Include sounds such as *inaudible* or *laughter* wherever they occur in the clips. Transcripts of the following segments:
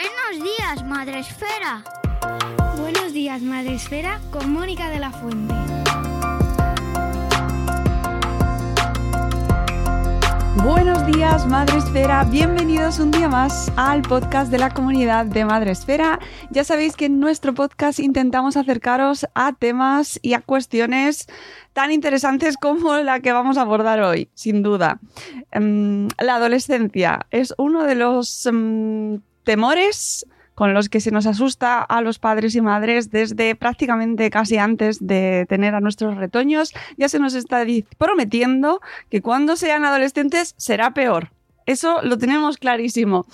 Buenos días, Madre Esfera. Buenos días, Madre Esfera, con Mónica de la Fuente. Buenos días, Madre Esfera. Bienvenidos un día más al podcast de la comunidad de Madre Esfera. Ya sabéis que en nuestro podcast intentamos acercaros a temas y a cuestiones tan interesantes como la que vamos a abordar hoy, sin duda. Em, la adolescencia es uno de los em, temores con los que se nos asusta a los padres y madres desde prácticamente casi antes de tener a nuestros retoños. Ya se nos está prometiendo que cuando sean adolescentes será peor. Eso lo tenemos clarísimo.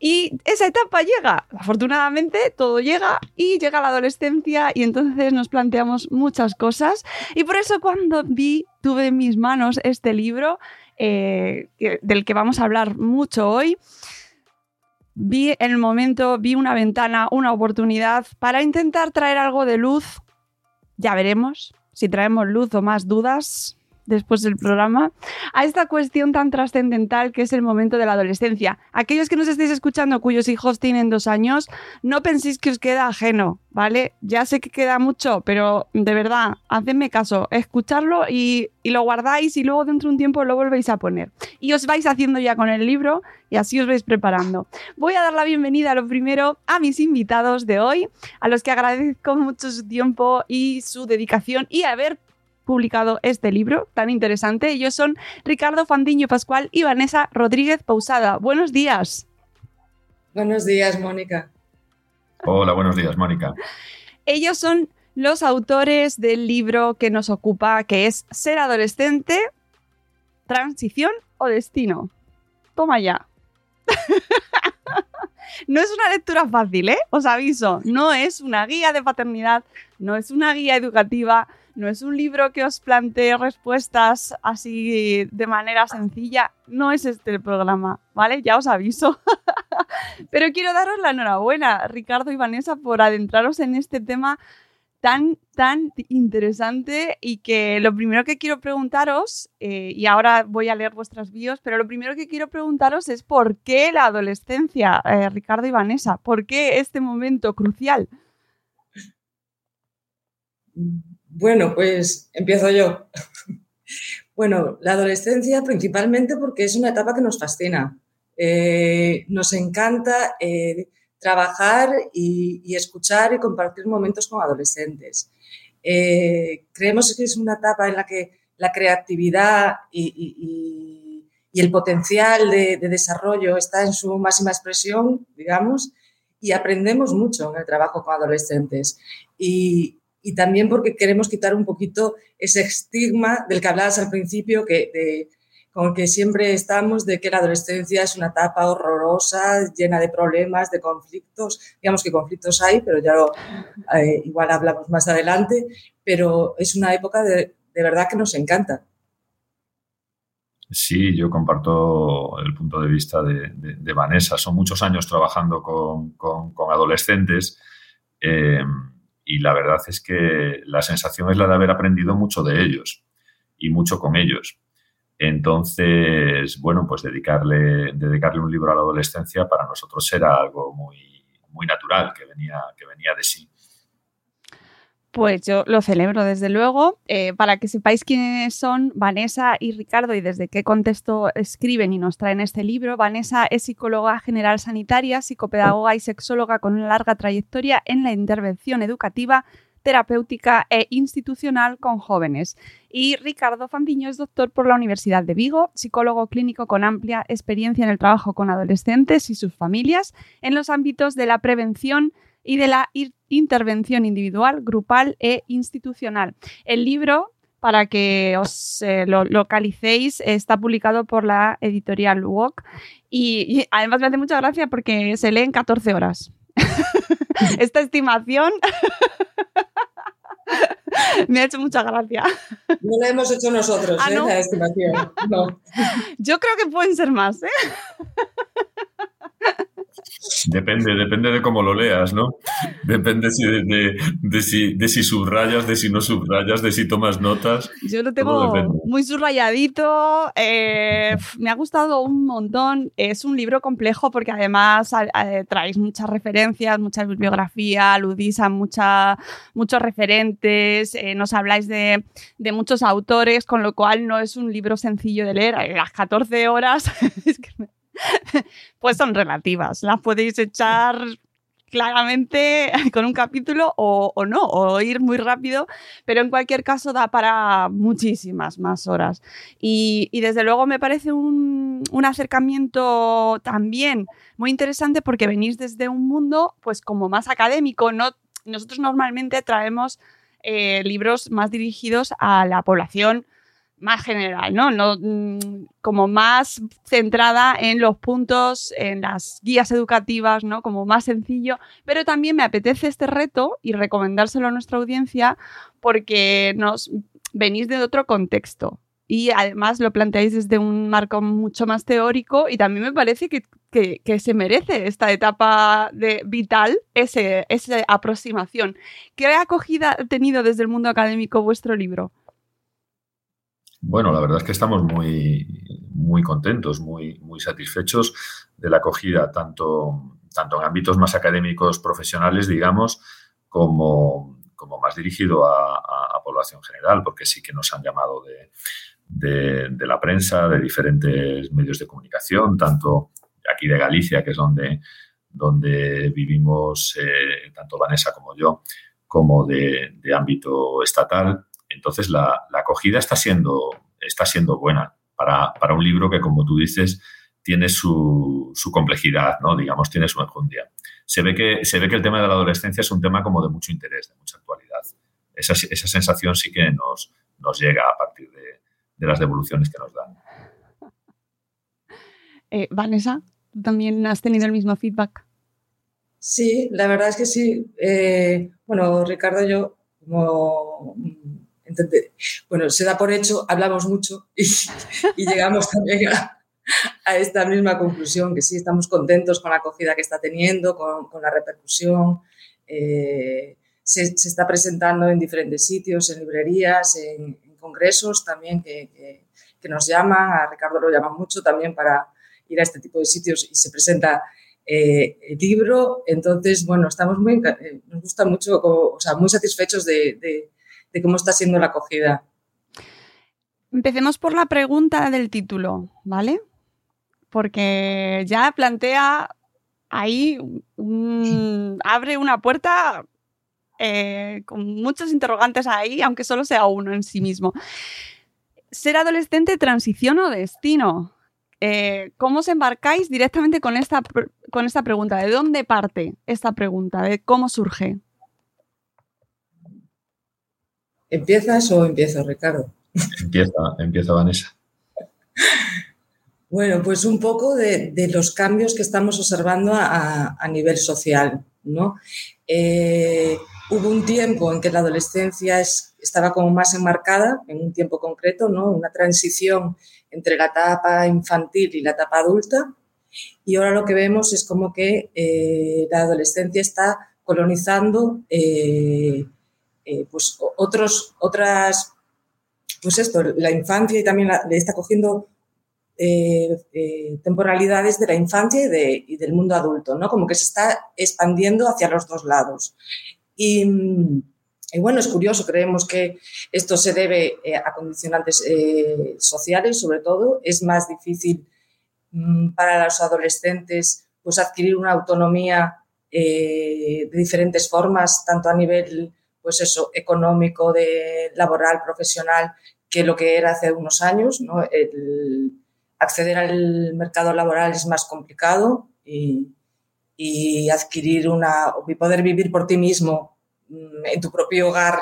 Y esa etapa llega. Afortunadamente, todo llega y llega la adolescencia y entonces nos planteamos muchas cosas. Y por eso cuando vi, tuve en mis manos este libro eh, del que vamos a hablar mucho hoy, vi el momento, vi una ventana, una oportunidad para intentar traer algo de luz. Ya veremos si traemos luz o más dudas después del programa, a esta cuestión tan trascendental que es el momento de la adolescencia. Aquellos que nos estéis escuchando cuyos hijos tienen dos años, no penséis que os queda ajeno, ¿vale? Ya sé que queda mucho, pero de verdad, hacedme caso, escucharlo y, y lo guardáis y luego dentro de un tiempo lo volvéis a poner. Y os vais haciendo ya con el libro y así os vais preparando. Voy a dar la bienvenida a lo primero a mis invitados de hoy, a los que agradezco mucho su tiempo y su dedicación y a ver publicado este libro tan interesante. Ellos son Ricardo Fandiño Pascual y Vanessa Rodríguez Pausada. Buenos días. Buenos días, Mónica. Hola, buenos días, Mónica. Ellos son los autores del libro que nos ocupa, que es Ser adolescente, transición o destino. Toma ya. *laughs* no es una lectura fácil, ¿eh? Os aviso, no es una guía de paternidad, no es una guía educativa, no es un libro que os plantee respuestas así de manera sencilla. No es este el programa, ¿vale? Ya os aviso. *laughs* Pero quiero daros la enhorabuena, Ricardo y Vanessa, por adentraros en este tema tan, tan interesante y que lo primero que quiero preguntaros, eh, y ahora voy a leer vuestras bios, pero lo primero que quiero preguntaros es por qué la adolescencia, eh, Ricardo y Vanessa, por qué este momento crucial. Bueno, pues empiezo yo. *laughs* bueno, la adolescencia principalmente porque es una etapa que nos fascina. Eh, nos encanta eh, trabajar y, escuchar y compartir momentos con adolescentes. Eh, creemos que es una etapa en la que la creatividad y, el potencial de, de, desarrollo está en su máxima expresión, digamos, y aprendemos mucho en el trabajo con adolescentes. Y, y también porque queremos quitar un poquito ese estigma del que hablabas al principio, que, con el que siempre estamos, de que la adolescencia es una etapa horrorosa, llena de problemas, de conflictos. Digamos que conflictos hay, pero ya lo, eh, igual hablamos más adelante, pero es una época de, de verdad que nos encanta. Sí, yo comparto el punto de vista de, de, Vanessa. Son muchos años trabajando con, con, con adolescentes. Eh, y la verdad es que la sensación es la de haber aprendido mucho de ellos y mucho con ellos. Entonces, bueno, pues dedicarle, dedicarle un libro a la adolescencia para nosotros era algo muy, muy natural, que venía, que venía de sí. Pues yo lo celebro, desde luego. Eh, para que sepáis quiénes son Vanessa y Ricardo y desde qué contexto escriben y nos traen este libro, Vanessa es psicóloga general sanitaria, psicopedagoga y sexóloga con una larga trayectoria en la intervención educativa, terapéutica e institucional con jóvenes. Y Ricardo Fandiño es doctor por la Universidad de Vigo, psicólogo clínico con amplia experiencia en el trabajo con adolescentes y sus familias en los ámbitos de la prevención y de la intervención individual, grupal e institucional. El libro, para que os eh, lo localicéis, está publicado por la editorial Walk y, además me hace mucha gracia porque se lee en 14 horas. *laughs* Esta estimación *laughs* me ha hecho mucha gracia. No la hemos hecho nosotros, ah, ¿eh? la estimación. No. *laughs* Yo creo que pueden ser más. ¿eh? Depende, depende de cómo lo leas, ¿no? Depende de, si, de si subrayas, de si no subrayas, de si tomas notas. Yo lo tengo muy subrayadito. Eh, me ha gustado un montón. Es un libro complejo porque además traéis muchas referencias, mucha bibliografía, aludís a mucha, muchos referentes, eh, nos habláis de, de, muchos autores, con lo cual no es un libro sencillo de leer. Las 14 horas *laughs* es que *laughs* pues son relativas. Las podéis echar claramente *laughs* con un capítulo o, no, o ir muy rápido, pero en cualquier caso da para muchísimas más horas. Y, desde luego me parece un, acercamiento también muy interesante porque venís desde un mundo pues como más académico, ¿no? Nosotros normalmente traemos eh, libros más dirigidos a la población más general, ¿no? ¿no? Mm, como más centrada en los puntos, en las guías educativas, ¿no? Como más sencillo, pero también me apetece este reto y recomendárselo a nuestra audiencia porque nos venís de otro contexto y además lo planteáis desde un marco mucho más teórico y también me parece que, se merece esta etapa de vital, ese, esa aproximación. ¿Qué acogida ha tenido desde el mundo académico vuestro libro? Bueno, la verdad es que estamos muy, muy contentos, muy, muy satisfechos de la acogida, tanto, tanto en ámbitos más académicos, profesionales, digamos, como, como más dirigido a, población general, porque sí que nos han llamado de, de, la prensa, de diferentes medios de comunicación, tanto aquí de Galicia, que es donde, donde vivimos eh, tanto Vanessa como yo, como de, de ámbito estatal entonces, la, acogida está siendo, está siendo buena para, un libro que, como tú dices, tiene su, complejidad, ¿no? Digamos, tiene su enjundia. Se ve, que, se ve que el tema de la adolescencia es un tema como de mucho interés, de mucha actualidad. Esa, sensación sí que nos, nos llega a partir de, las devoluciones que nos dan. Eh, Vanessa, ¿tú también has tenido el mismo feedback? Sí, la verdad es que sí. Eh, bueno, Ricardo, yo como bueno, se da por hecho, hablamos mucho y, llegamos también a, esta misma conclusión, que sí, estamos contentos con la acogida que está teniendo, con, la repercusión. Eh, se, está presentando en diferentes sitios, en librerías, en, congresos también que, nos llaman, a Ricardo lo llaman mucho también para ir a este tipo de sitios y se presenta eh, el libro. Entonces, bueno, estamos muy, eh, nos gusta mucho, o sea, muy satisfechos de cómo está siendo la acogida. Empecemos por la pregunta del título, ¿vale? Porque ya plantea ahí, abre una puerta eh, con muchos interrogantes ahí, aunque solo sea uno en sí mismo. ¿Ser adolescente, transición o destino? Eh, ¿Cómo os embarcáis directamente con esta, con esta pregunta? ¿De dónde parte esta pregunta? ¿De cómo surge? ¿Empiezas o empiezo, Ricardo? Empieza, empieza Vanessa. Bueno, pues un poco de, los cambios que estamos observando a, nivel social, ¿no? Eh, hubo un tiempo en que la adolescencia estaba como más enmarcada, en un tiempo concreto, ¿no? Una transición entre la etapa infantil y la etapa adulta. Y ahora lo que vemos es como que eh, la adolescencia está colonizando eh, eh, pues otros, otras, pues esto, la infancia y también le está cogiendo eh, eh, temporalidades de la infancia y, del mundo adulto, ¿no? Como que se está expandiendo hacia los dos lados. Y, bueno, es curioso, creemos que esto se debe a condicionantes sociales, sobre todo. Es más difícil mm, para los adolescentes pues adquirir una autonomía de diferentes formas, tanto a nivel pues eso, económico, de laboral, profesional, que lo que era hace unos años. ¿no? El acceder al mercado laboral es más complicado y, adquirir una, y poder vivir por ti mismo mm, en tu propio hogar,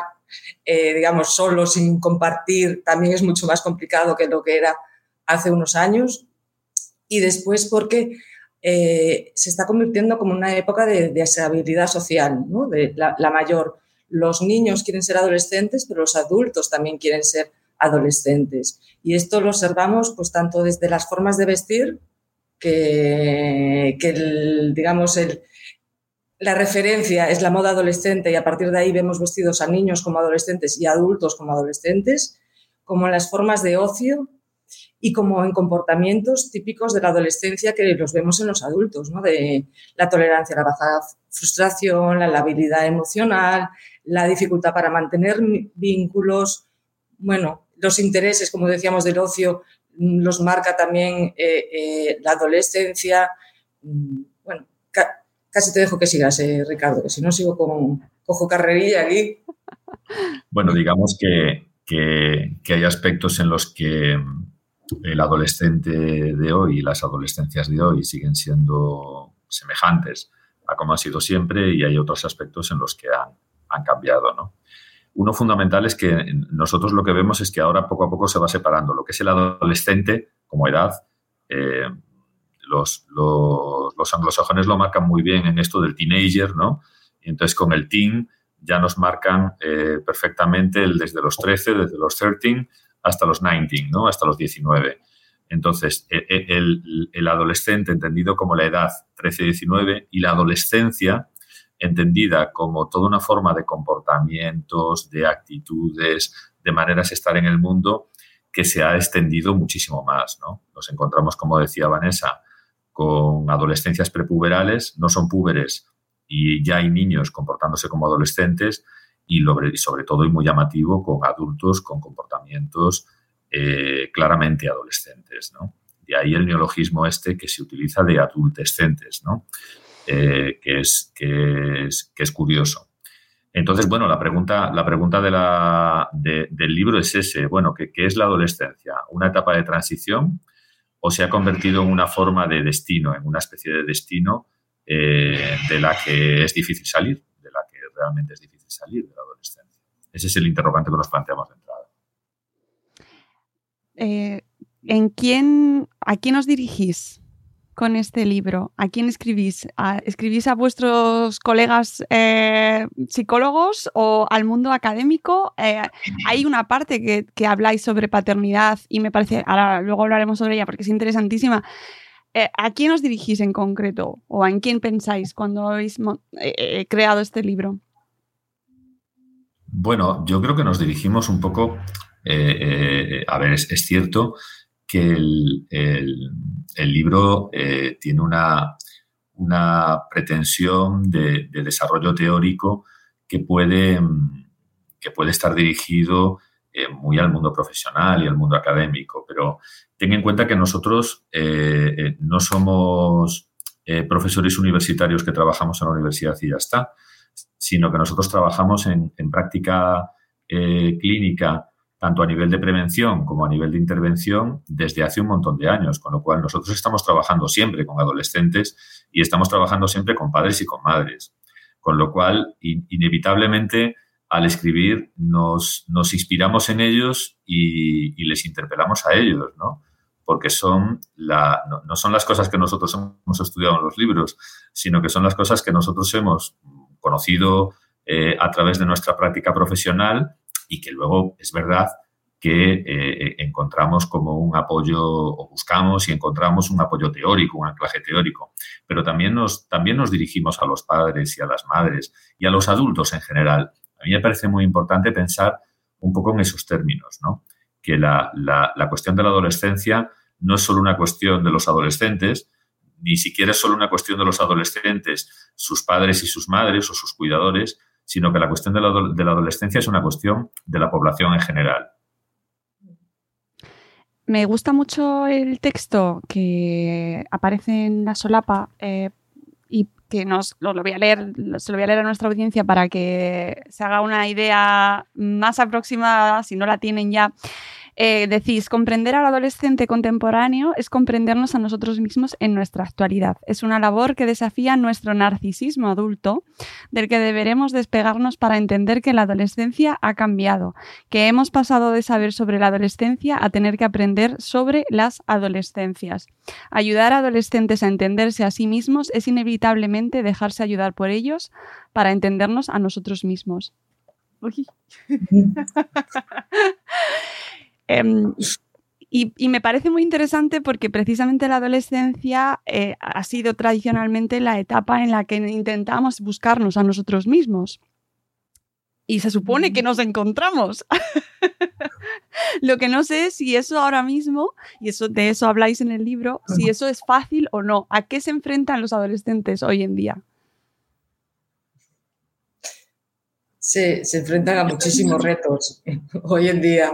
eh, digamos, solo, sin compartir, también es mucho más complicado que lo que era hace unos años. Y después porque eh, se está convirtiendo como una época de, de social, ¿no? de la mayor los niños quieren ser adolescentes, pero los adultos también quieren ser adolescentes. Y esto lo observamos pues tanto desde las formas de vestir, que, digamos, el, la referencia es la moda adolescente y a partir de ahí vemos vestidos a niños como adolescentes y adultos como adolescentes, como en las formas de ocio y como en comportamientos típicos de la adolescencia que los vemos en los adultos, ¿no? de la tolerancia a la baja frustración, la labilidad emocional, la dificultad para mantener vínculos, bueno, los intereses, como decíamos, del ocio, los marca también eh, eh, la adolescencia. Mm, bueno, casi te dejo que sigas, eh, Ricardo, que si no sigo con cojo carrerilla aquí. Bueno, digamos que, que, hay aspectos en los que el adolescente de hoy y las adolescencias de hoy siguen siendo semejantes a como han sido siempre y hay otros aspectos en los que han, han cambiado, ¿no? Uno fundamental es que nosotros lo que vemos es que ahora poco a poco se va separando lo que es el adolescente como edad. Eh, los, los, anglosajones lo marcan muy bien en esto del teenager, ¿no? Y entonces con el teen ya nos marcan eh, perfectamente el desde los 13, desde los 13 hasta los 19, ¿no? Hasta los 19. Entonces, e, e, el, adolescente entendido como la edad 13-19 y la adolescencia entendida como toda una forma de comportamientos, de actitudes, de maneras de estar en el mundo que se ha extendido muchísimo más. ¿no? Nos encontramos, como decía Vanessa, con adolescencias prepuberales, no son púberes y ya hay niños comportándose como adolescentes y sobre todo y muy llamativo con adultos con comportamientos eh, claramente adolescentes. ¿no? De ahí el neologismo este que se utiliza de adultescentes. ¿no? Eh, que, es, que, es, que es curioso. Entonces, bueno, la pregunta, la pregunta de la, del libro es ese, bueno, ¿qué, es la adolescencia? ¿Una etapa de transición o se ha convertido en una forma de destino, en una especie de destino eh, de la que es difícil salir, de la que realmente es difícil salir de la adolescencia? Ese es el interrogante que nos planteamos de entrada. Eh, ¿En quién, a quién os dirigís con este libro? ¿A quién escribís? ¿Escribís a vuestros colegas eh, psicólogos o al mundo académico? Eh, hay una parte que, habláis sobre paternidad y me parece, ahora luego hablaremos sobre ella porque es interesantísima. Eh, ¿A quién os dirigís en concreto o en quién pensáis cuando habéis creado este libro? Bueno, yo creo que nos dirigimos un poco, a ver, es, es cierto que el, libro eh, tiene una, una pretensión de, desarrollo teórico que puede, que puede estar dirigido eh, muy al mundo profesional y al mundo académico, pero ten en cuenta que nosotros eh, no somos profesores universitarios que trabajamos en la universidad y ya está, sino que nosotros trabajamos en, en práctica clínica tanto a nivel de prevención como a nivel de intervención desde hace un montón de años, con lo cual nosotros estamos trabajando siempre con adolescentes y estamos trabajando siempre con padres y con madres, con lo cual inevitablemente al escribir nos, nos inspiramos en ellos y, les interpelamos a ellos, ¿no? Porque son la, no, son las cosas que nosotros hemos estudiado en los libros, sino que son las cosas que nosotros hemos conocido eh, a través de nuestra práctica profesional y que luego es verdad que eh, encontramos como un apoyo o buscamos y encontramos un apoyo teórico, un anclaje teórico, pero también nos, también nos dirigimos a los padres y a las madres y a los adultos en general. A mí me parece muy importante pensar un poco en esos términos, ¿no? que la, la, la cuestión de la adolescencia no es solo una cuestión de los adolescentes, ni siquiera es solo una cuestión de los adolescentes, sus padres y sus madres o sus cuidadores, sino que la cuestión de la, adolescencia es una cuestión de la población en general. Me gusta mucho el texto que aparece en la solapa eh, y que nos lo, voy a leer, se lo voy a leer a nuestra audiencia para que se haga una idea más aproximada, si no la tienen ya. Eh, decís, comprender al adolescente contemporáneo es comprendernos a nosotros mismos en nuestra actualidad. Es una labor que desafía nuestro narcisismo adulto, del que deberemos despegarnos para entender que la adolescencia ha cambiado, que hemos pasado de saber sobre la adolescencia a tener que aprender sobre las adolescencias. Ayudar a adolescentes a entenderse a sí mismos es inevitablemente dejarse ayudar por ellos para entendernos a nosotros mismos. *laughs* Em, Y, me parece muy interesante porque precisamente la adolescencia eh, ha sido tradicionalmente la etapa en la que intentamos buscarnos a nosotros mismos. Y se supone que nos encontramos. *laughs* Lo que no sé es si eso ahora mismo, y eso, de eso habláis en el libro, si eso es fácil o no. ¿A qué se enfrentan los adolescentes hoy en día? Se, enfrentan a muchísimos retos *laughs* hoy en día.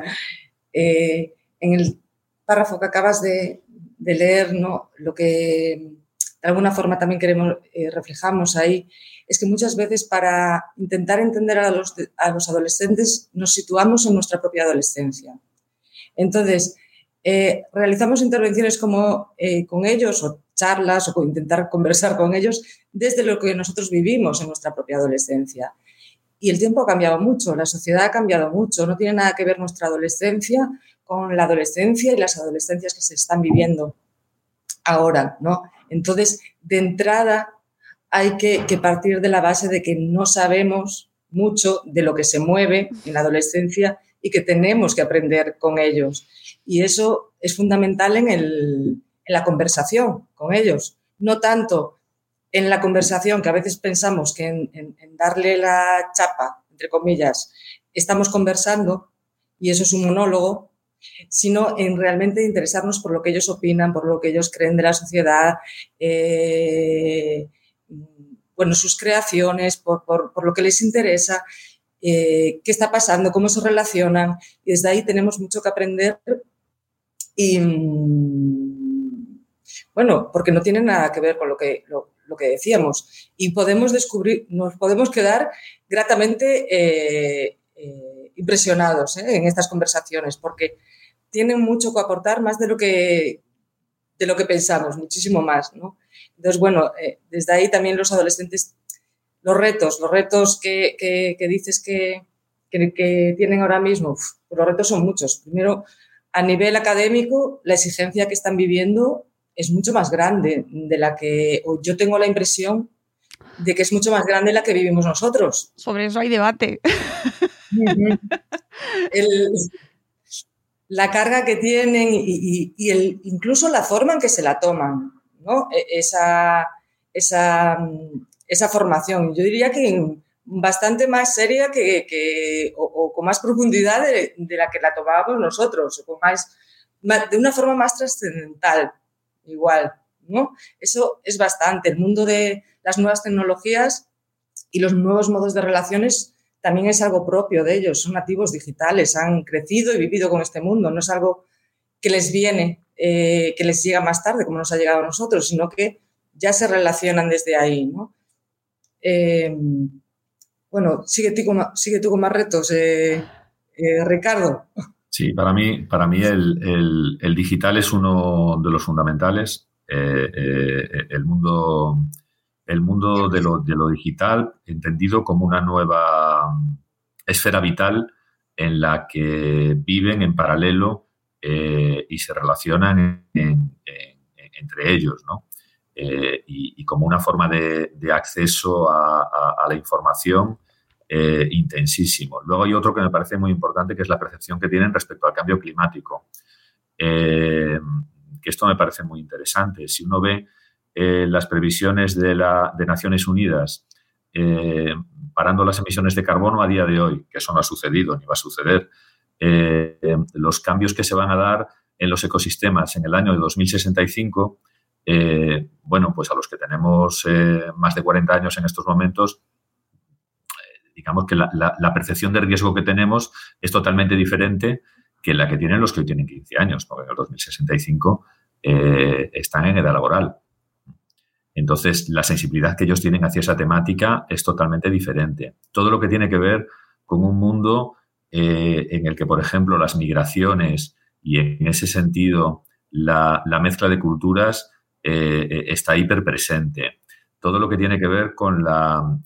Eh, en el párrafo que acabas de, leer, lo que de alguna forma también queremos, eh, reflejamos ahí, es que muchas veces para intentar entender a los, a los adolescentes nos situamos en nuestra propia adolescencia. Entonces, eh, realizamos intervenciones como eh, con ellos o charlas o intentar conversar con ellos desde lo que nosotros vivimos en nuestra propia adolescencia. Y el tiempo ha cambiado mucho, la sociedad ha cambiado mucho, no tiene nada que ver nuestra adolescencia con la adolescencia y las adolescencias que se están viviendo ahora, ¿no? Entonces, de entrada, hay que, partir de la base de que no sabemos mucho de lo que se mueve en la adolescencia y que tenemos que aprender con ellos. Y eso es fundamental en, la conversación con ellos, no tanto en la conversación, que a veces pensamos que en, darle la chapa, entre comillas, estamos conversando y eso es un monólogo, sino en realmente interesarnos por lo que ellos opinan, por lo que ellos creen de la sociedad, eh, bueno, sus creaciones, por, lo que les interesa, eh, qué está pasando, cómo se relacionan. Y desde ahí tenemos mucho que aprender. Y mm, bueno, porque no tiene nada que ver con lo que, que decíamos. Y podemos descubrir, nos podemos quedar gratamente eh, impresionados en estas conversaciones, porque tienen mucho que aportar, más de lo que, de lo que pensamos, muchísimo más. ¿no? Entonces, bueno, eh, desde ahí también los adolescentes, los retos, los retos que, que, dices que, que, tienen ahora mismo, pues los retos son muchos. Primero, a nivel académico, la exigencia que están viviendo es mucho más grande de la que, o yo tengo la impresión de que es mucho más grande la que vivimos nosotros. Sobre eso hay debate. el, la carga que tienen y, el, incluso la forma en que se la toman, ¿no? E, esa, esa, esa formación. Yo diría que bastante más seria que, o, con más profundidad de, la que la tomábamos nosotros, o con más, de una forma más trascendental, igual, ¿no? Eso es bastante. El mundo de las nuevas tecnologías y los nuevos modos de relaciones también es algo propio de ellos, son nativos digitales, han crecido y vivido con este mundo, no es algo que les viene, eh, que les llega más tarde, como nos ha llegado a nosotros, sino que ya se relacionan desde ahí. ¿no? Eh, bueno, sigue tú, con, más retos, eh, Ricardo. Sí, para mí, para mí el, el, digital es uno de los fundamentales. el mundo el mundo de lo, de lo digital entendido como una nueva esfera vital en la que viven en paralelo eh, y se relacionan entre ellos, ¿no? Eh, y, como una forma de, acceso a, la información eh, intensísimo. Luego hay otro que me parece muy importante, que es la percepción que tienen respecto al cambio climático. que esto me parece muy interesante. Si uno ve eh, las previsiones de, la, de Naciones Unidas eh, parando las emisiones de carbono a día de hoy, que eso no ha sucedido ni va a suceder, eh, los cambios que se van a dar en los ecosistemas en el año de 2065, bueno, pues a los que tenemos más de 40 años en estos momentos, digamos que la, percepción de riesgo que tenemos es totalmente diferente que la que tienen los que hoy tienen 15 años, porque en el 2065 están en edad laboral. Entonces, la sensibilidad que ellos tienen hacia esa temática es totalmente diferente. Todo lo que tiene que ver con un mundo eh, en el que, por ejemplo, las migraciones y en ese sentido la, mezcla de culturas eh, eh, está hiper presente. Todo lo que tiene que ver con la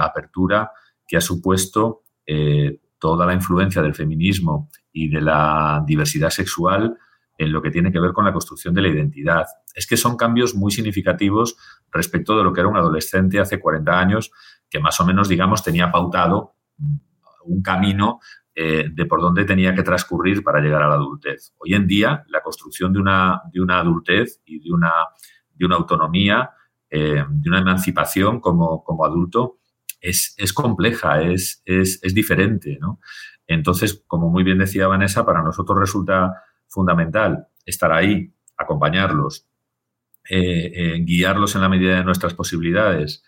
apertura que ha supuesto toda la influencia del feminismo y de la diversidad sexual en lo que tiene que ver con la construcción de la identidad. Es que son cambios muy significativos respecto de lo que era un adolescente hace 40 años, que más o menos, digamos, tenía pautado un camino eh, de por dónde tenía que transcurrir para llegar a la adultez. Hoy en día, la construcción de una, de una adultez y de una, de una autonomía, eh, de una emancipación como, como adulto, es, es compleja, es, es, es diferente. ¿no? Entonces, como muy bien decía Vanessa, para nosotros resulta fundamental estar ahí, acompañarlos, eh, eh, guiarlos en la medida de nuestras posibilidades,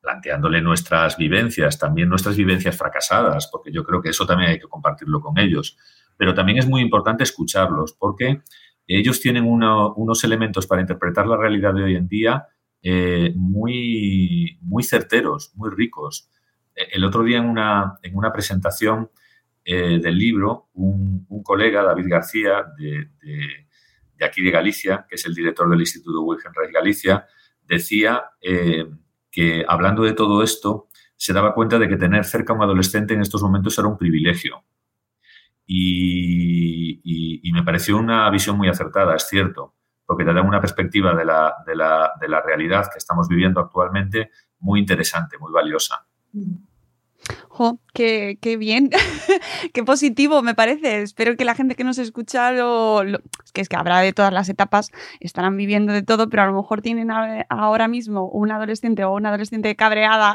planteándole nuestras vivencias, también nuestras vivencias fracasadas, porque yo creo que eso también hay que compartirlo con ellos. Pero también es muy importante escucharlos, porque ellos tienen unos elementos para interpretar la realidad de hoy en día eh, muy, muy certeros, muy ricos. El otro día en una, en una presentación del libro, un, colega, David García, de de aquí de Galicia, que es el director del Instituto Wilhelm Reich Galicia, decía eh, que hablando de todo esto, se daba cuenta de que tener cerca a un adolescente en estos momentos era un privilegio. Y, me pareció una visión muy acertada, es cierto, porque te da una perspectiva de la, de la, de la realidad que estamos viviendo actualmente muy interesante, muy valiosa. Mm. Jo, qué, bien, *laughs* qué positivo me parece. Espero que la gente que nos escucha lo, es, que es que habrá de todas las etapas, estarán viviendo de todo, pero a lo mejor tienen ahora mismo un adolescente o una adolescente cabreada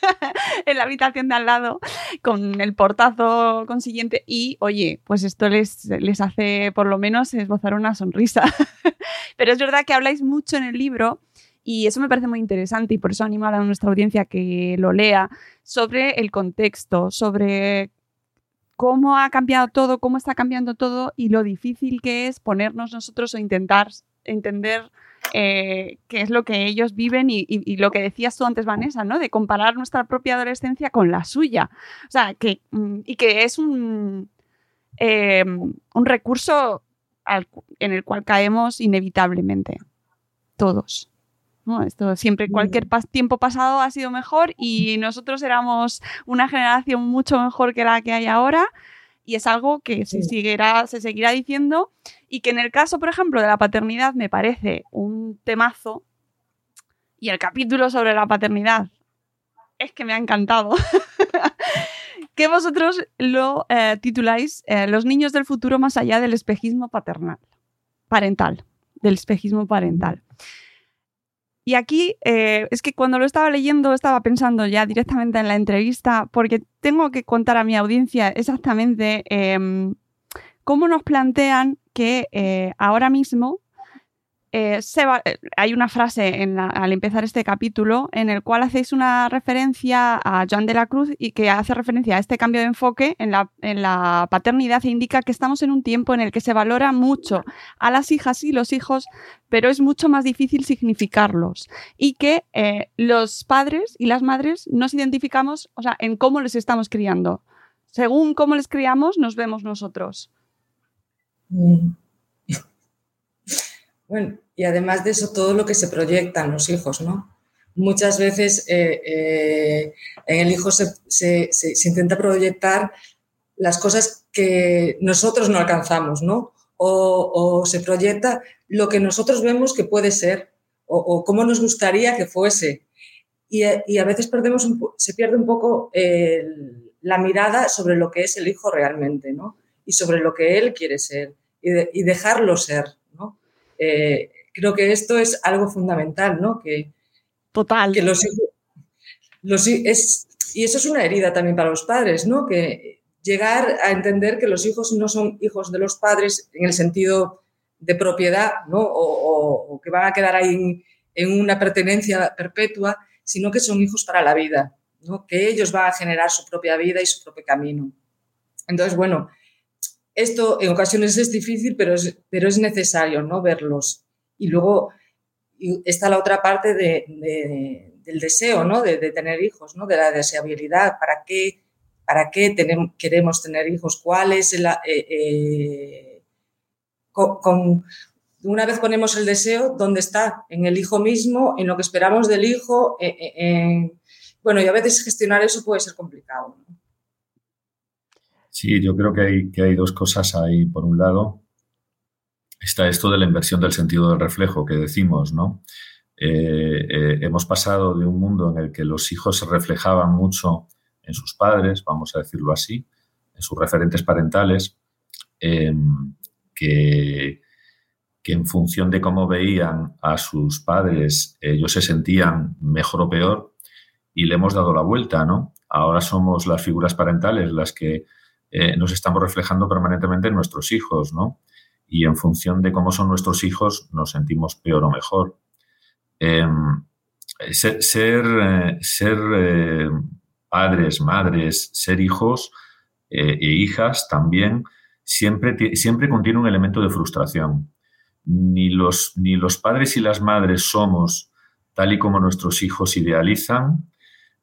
*laughs* en la habitación de al lado con el portazo consiguiente y, oye, pues esto les, les hace por lo menos esbozar una sonrisa. *laughs* pero es verdad que habláis mucho en el libro y eso me parece muy interesante y por eso animo a nuestra audiencia que lo lea sobre el contexto, sobre cómo ha cambiado todo, cómo está cambiando todo y lo difícil que es ponernos nosotros o intentar entender eh, qué es lo que ellos viven y, lo que decías tú antes, Vanessa, ¿no? De comparar nuestra propia adolescencia con la suya. O sea, que, mm, y que es un, em, un recurso en el cual caemos inevitablemente, todos. Esto siempre, cualquier tiempo pasado ha sido mejor y *laughs* nosotros éramos una generación mucho mejor que la que hay ahora y es algo que se, seguirá, se seguirá diciendo y que en el caso, por ejemplo, de la paternidad me parece un temazo y el capítulo sobre la paternidad es que me ha encantado. *laughs* que vosotros lo eh, tituláis eh, Los niños del futuro más allá del espejismo paternal, parental, del espejismo parental. Y aquí eh, es que cuando lo estaba leyendo estaba pensando ya directamente en la entrevista porque tengo que contar a mi audiencia exactamente em, cómo nos plantean que eh, ahora mismo eh, eh, hay una frase al empezar este capítulo en el cual hacéis una referencia a Joan de la Cruz y que hace referencia a este cambio de enfoque en la, paternidad e indica que estamos en un tiempo en el que se valora mucho a las hijas y los hijos, pero es mucho más difícil significarlos y que eh, los padres y las madres nos identificamos o sea, en cómo les estamos criando. Según cómo les criamos, nos vemos nosotros. Bueno, y además de eso, todo lo que se proyecta en los hijos, ¿no? Muchas veces eh, eh, en el hijo se, intenta proyectar las cosas que nosotros no alcanzamos, ¿no? O, se proyecta lo que nosotros vemos que puede ser o, cómo nos gustaría que fuese. Y, a veces perdemos se pierde un poco la mirada sobre lo que es el hijo realmente, ¿no? Y sobre lo que él quiere ser y, dejarlo ser, ¿no? Eh, creo que esto es algo fundamental, ¿no? Que, Total. Que los hijos, es, y eso es una herida también para los padres, ¿no? Que llegar a entender que los hijos no son hijos de los padres en el sentido de propiedad, ¿no? O, que van a quedar ahí en, una pertenencia perpetua, sino que son hijos para la vida, ¿no? Que ellos van a generar su propia vida y su propio camino. Entonces, bueno, esto en ocasiones es difícil, pero es, pero es necesario, ¿no? Verlos y luego está la otra parte de, del deseo, ¿no? De, tener hijos, ¿no? De la deseabilidad. ¿Para qué, para qué queremos tener hijos? ¿Cuál es la... Eh, eh, con, una vez ponemos el deseo, ¿dónde está? En el hijo mismo, en lo que esperamos del hijo. Eh, bueno, y a veces gestionar eso puede ser complicado. Sí, yo creo que hay, que hay dos cosas ahí. Por un lado, está esto de la inversión del sentido del reflejo que decimos, ¿no? Eh, eh, hemos pasado de un mundo en el que los hijos se reflejaban mucho en sus padres, vamos a decirlo así, sus referentes parentales, em, que, que, en función de cómo veían a sus padres, ellos se sentían mejor o peor y le hemos dado la vuelta, ¿no? Ahora somos las figuras parentales las que eh, nos estamos reflejando permanentemente en nuestros hijos, ¿no? Y en función de cómo son nuestros hijos, nos sentimos peor o mejor. Em, ser, ser, eh, padres, madres, ser hijos e hijas también siempre, siempre contiene un elemento de frustración. Ni los, ni los padres y las madres somos tal y como nuestros hijos idealizan,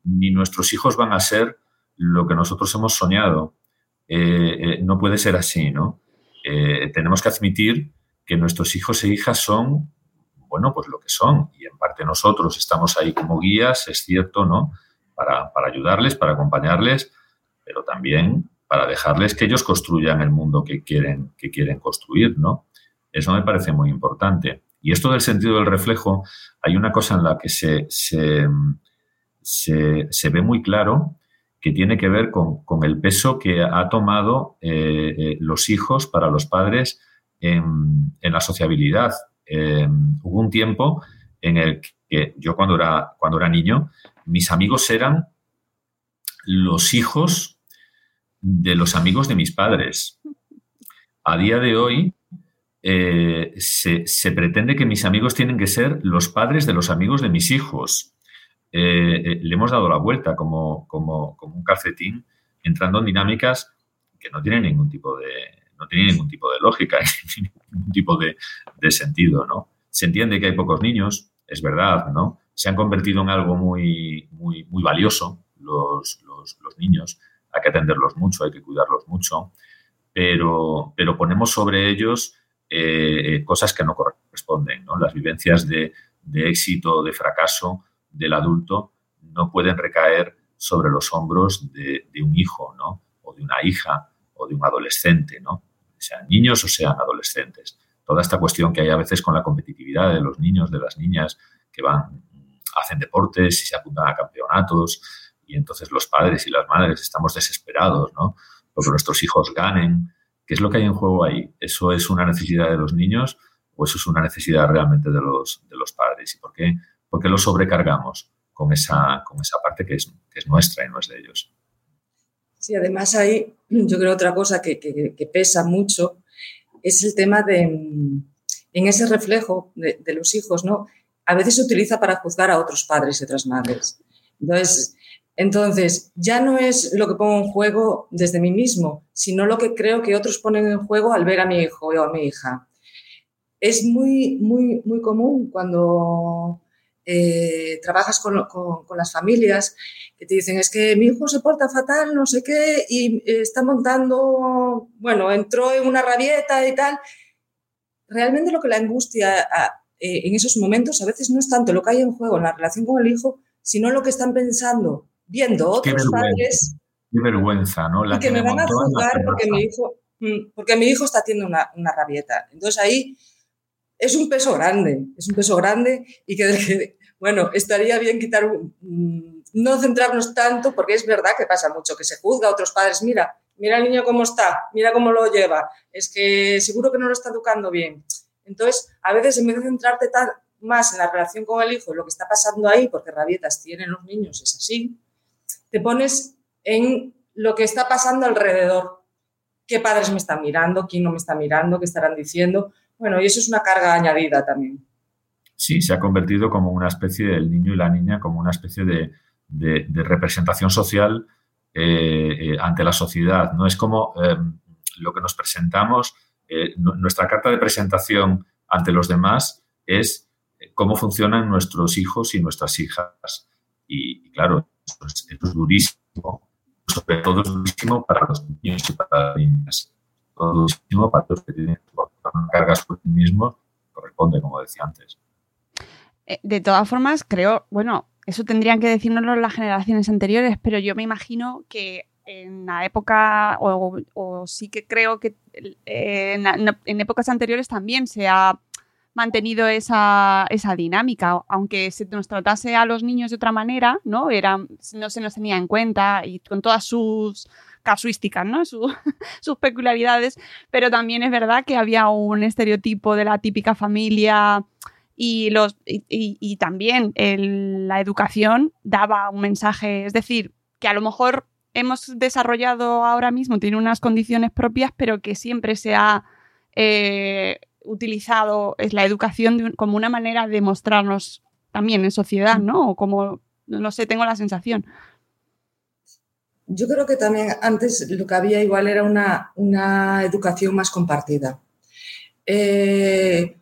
ni nuestros hijos van a ser lo que nosotros hemos soñado. Eh, no puede ser así, ¿no? tenemos que admitir que nuestros hijos e hijas son bueno, pues lo que son. Y en parte nosotros estamos ahí como guías, es cierto, ¿no? Para, ayudarles, para acompañarles, pero también para dejarles que ellos construyan el mundo que quieren, que quieren construir, ¿no? Eso me parece muy importante. Y esto del sentido del reflejo, hay una cosa en la que se, se, ve muy claro que tiene que ver con, el peso que ha tomado eh, eh, los hijos para los padres en, la sociabilidad. Eh, hubo un tiempo en el que yo cuando era, cuando era niño, mis amigos eran los hijos de los amigos de mis padres. A día de hoy eh, se, pretende que mis amigos tienen que ser los padres de los amigos de mis hijos. Eh, le hemos dado la vuelta como, como, como un calcetín, entrando en dinámicas que no tienen ningún tipo de, no tiene ningún tipo de lógica, *laughs* ningún tipo de, sentido, ¿no? Se entiende que hay pocos niños, es verdad, ¿no? Se han convertido en algo muy, muy, muy valioso los, niños, hay que atenderlos mucho, hay que cuidarlos mucho, pero, pero ponemos sobre ellos eh, cosas que no corresponden, ¿no? Las vivencias de, de éxito, de fracaso del adulto no pueden recaer sobre los hombros de, un hijo, ¿no? O de una hija o de un adolescente, ¿no? sean niños o sean adolescentes. Toda esta cuestión que hay a veces con la competitividad de los niños, de las niñas que van, hacen deportes y se apuntan a campeonatos y entonces los padres y las madres estamos desesperados, ¿no? Porque nuestros hijos ganen. ¿Qué es lo que hay en juego ahí? ¿Eso es una necesidad de los niños o eso es una necesidad realmente de los, de los padres? ¿Y por qué, por qué lo sobrecargamos con esa, con esa parte que es, que es nuestra y no es de ellos? Sí, además hay, *clears throat* yo creo, otra cosa que, pesa mucho es el tema de, mm, en ese reflejo de, los hijos, ¿no? A veces se utiliza para juzgar a otros padres y otras madres. Entonces, entonces, ya no es lo que pongo en juego desde mí mismo, sino lo que creo que otros ponen en juego al ver a mi hijo o a mi hija. Es muy, muy, muy común cuando eh, trabajas con, con, las familias que te dicen es que mi hijo se porta fatal, no sé qué, y eh, está montando, bueno, entró en una rabieta y tal. Realmente lo que la angustia eh, en esos momentos a veces no es tanto lo que hay en juego en la relación con el hijo, sino lo que están pensando, viendo otros padres. Qué vergüenza, ¿no? La que, me van a juzgar porque mi, hijo, mm, porque mi hijo está haciendo una, una rabieta. Entonces ahí es un peso grande, es un peso grande y que, bueno, estaría bien quitar, no centrarnos tanto, porque es verdad que pasa mucho, que se juzga a otros padres, mira, mira el niño cómo está, mira cómo lo lleva, es que seguro que no lo está educando bien. Entonces, a veces en vez de centrarte más en la relación con el hijo, lo que está pasando ahí, porque rabietas tienen los niños, es así, te pones en lo que está pasando alrededor. ¿Qué padres me están mirando? ¿Quién no me está mirando? ¿Qué estarán diciendo? Bueno, y eso es una carga añadida también. Sí, se ha convertido como una especie del niño y la niña, como una especie de, representación social eh, eh, ante la sociedad. No es como em, lo que nos presentamos, eh, nuestra carta de presentación ante los demás es cómo funcionan nuestros hijos y nuestras hijas. Y, claro, esto es, durísimo, sobre todo es durísimo para los niños y para las niñas. Todo durísimo para los que tienen cargas por sí mismo, corresponde, como decía antes. Eh, de todas formas, creo, bueno, eso tendrían que decírnoslo las generaciones anteriores, pero yo me imagino que en la época, o, sí que creo que eh, en, épocas anteriores también se ha mantenido esa, esa, dinámica, aunque se nos tratase a los niños de otra manera, ¿no? Era, no se nos tenía en cuenta y con todas sus casuísticas, ¿no? *laughs* sus peculiaridades, pero también es verdad que había un estereotipo de la típica familia y, los, y, también la educación daba un mensaje, es decir, que a lo mejor hemos desarrollado ahora mismo, tiene unas condiciones propias, pero que siempre se ha eh, utilizado es la educación como una manera de mostrarnos también en sociedad, ¿no? O como, no sé, tengo la sensación. Yo creo que también antes lo que había igual era una, una educación más compartida. Eh,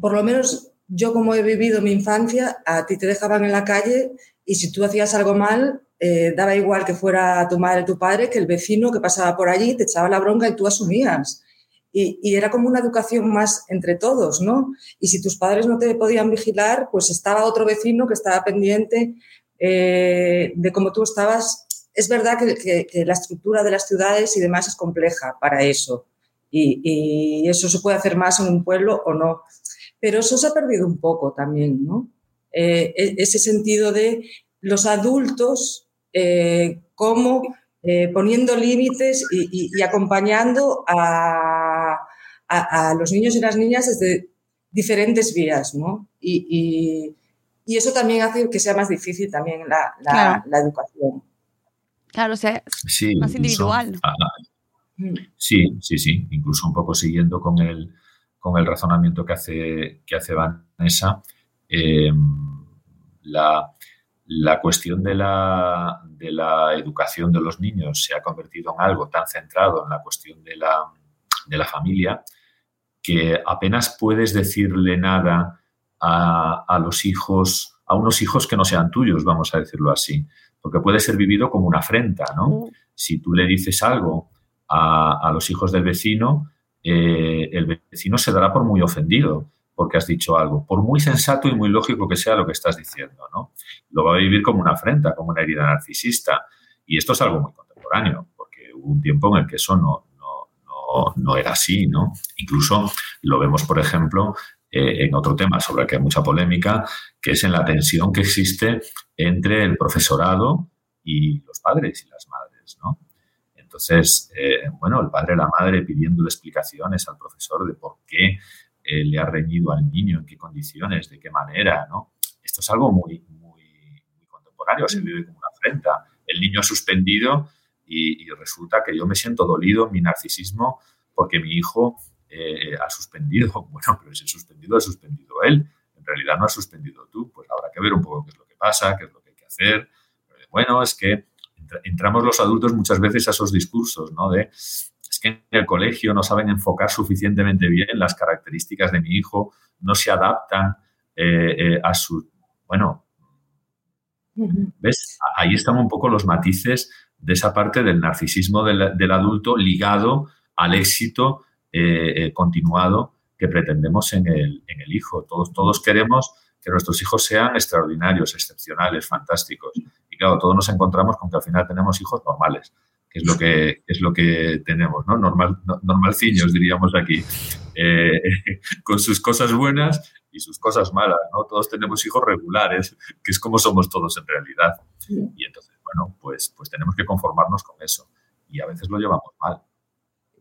por lo menos yo como he vivido mi infancia, a ti te dejaban en la calle y si tú hacías algo mal, eh, daba igual que fuera tu madre tu padre, que el vecino que pasaba por allí te echaba la bronca y tú asumías. Y, era como una educación más entre todos, ¿no? Y si tus padres no te podían vigilar, pues estaba otro vecino que estaba pendiente eh, de cómo tú estabas. Es verdad que, la estructura de las ciudades y demás es compleja para eso. Y, eso se puede hacer más en un pueblo o no. Pero eso se ha perdido un poco también, ¿no? Eh, e, ese sentido de los adultos eh, como eh, poniendo límites y, acompañando a, los niños y las niñas desde diferentes vías, ¿no? Y, eso también hace que sea más difícil también la, educación. Claro, o sea, más individual. Sí, sí, sí, incluso un poco siguiendo con el, con el razonamiento que hace, que hace Vanessa, eh, la, la cuestión de la, de la, educación de los niños se ha convertido en algo tan centrado en la cuestión de la, de la familia que apenas puedes decirle nada a, a, los hijos, a unos hijos que no sean tuyos, vamos a decirlo así, porque puede ser vivido como una afrenta, ¿no? Mm. Si tú le dices algo a, a los hijos del vecino, eh, el vecino se dará por muy ofendido porque has dicho algo, por muy sensato y muy lógico que sea lo que estás diciendo, ¿no? Lo va a vivir como una afrenta, como una herida narcisista. Y esto es algo muy contemporáneo, porque hubo un tiempo en el que eso no, no, no, era así, ¿no? Incluso lo vemos, por ejemplo, eh, en otro tema sobre el que hay mucha polémica, que es en la tensión que existe entre el profesorado y los padres y las madres, ¿no? Entonces, eh, bueno, el padre y la madre pidiendo explicaciones al profesor de por qué eh, le ha reñido al niño, en qué condiciones, de qué manera, ¿no? Esto es algo muy, muy, contemporáneo, se vive como una afrenta. El niño ha suspendido y, resulta que yo me siento dolido en mi narcisismo porque mi hijo eh, ha suspendido. *laughs* Bueno, pero si el suspendido ha suspendido él, en realidad no ha suspendido tú. Pues habrá que ver un poco qué es lo que pasa, qué es lo que hay que hacer. Bueno, es que entramos los adultos muchas veces a esos discursos, ¿no? De que en el colegio no saben enfocar suficientemente bien las características de mi hijo, no se adaptan eh, eh, a su... Bueno, ¿ves? Ahí están un poco los matices de esa parte del narcisismo del, adulto ligado al éxito eh, continuado que pretendemos en el, en el hijo. Todos, todos queremos que nuestros hijos sean extraordinarios, excepcionales, fantásticos. Y claro, todos nos encontramos con que al final tenemos hijos normales que es lo que, es lo que tenemos, ¿no? Normal, normalciños, diríamos aquí, eh, *laughs* con sus cosas buenas y sus cosas malas, ¿no? Todos tenemos hijos regulares, que es como somos todos en realidad. Y entonces, bueno, pues, pues tenemos que conformarnos con eso. Y a veces lo llevamos mal.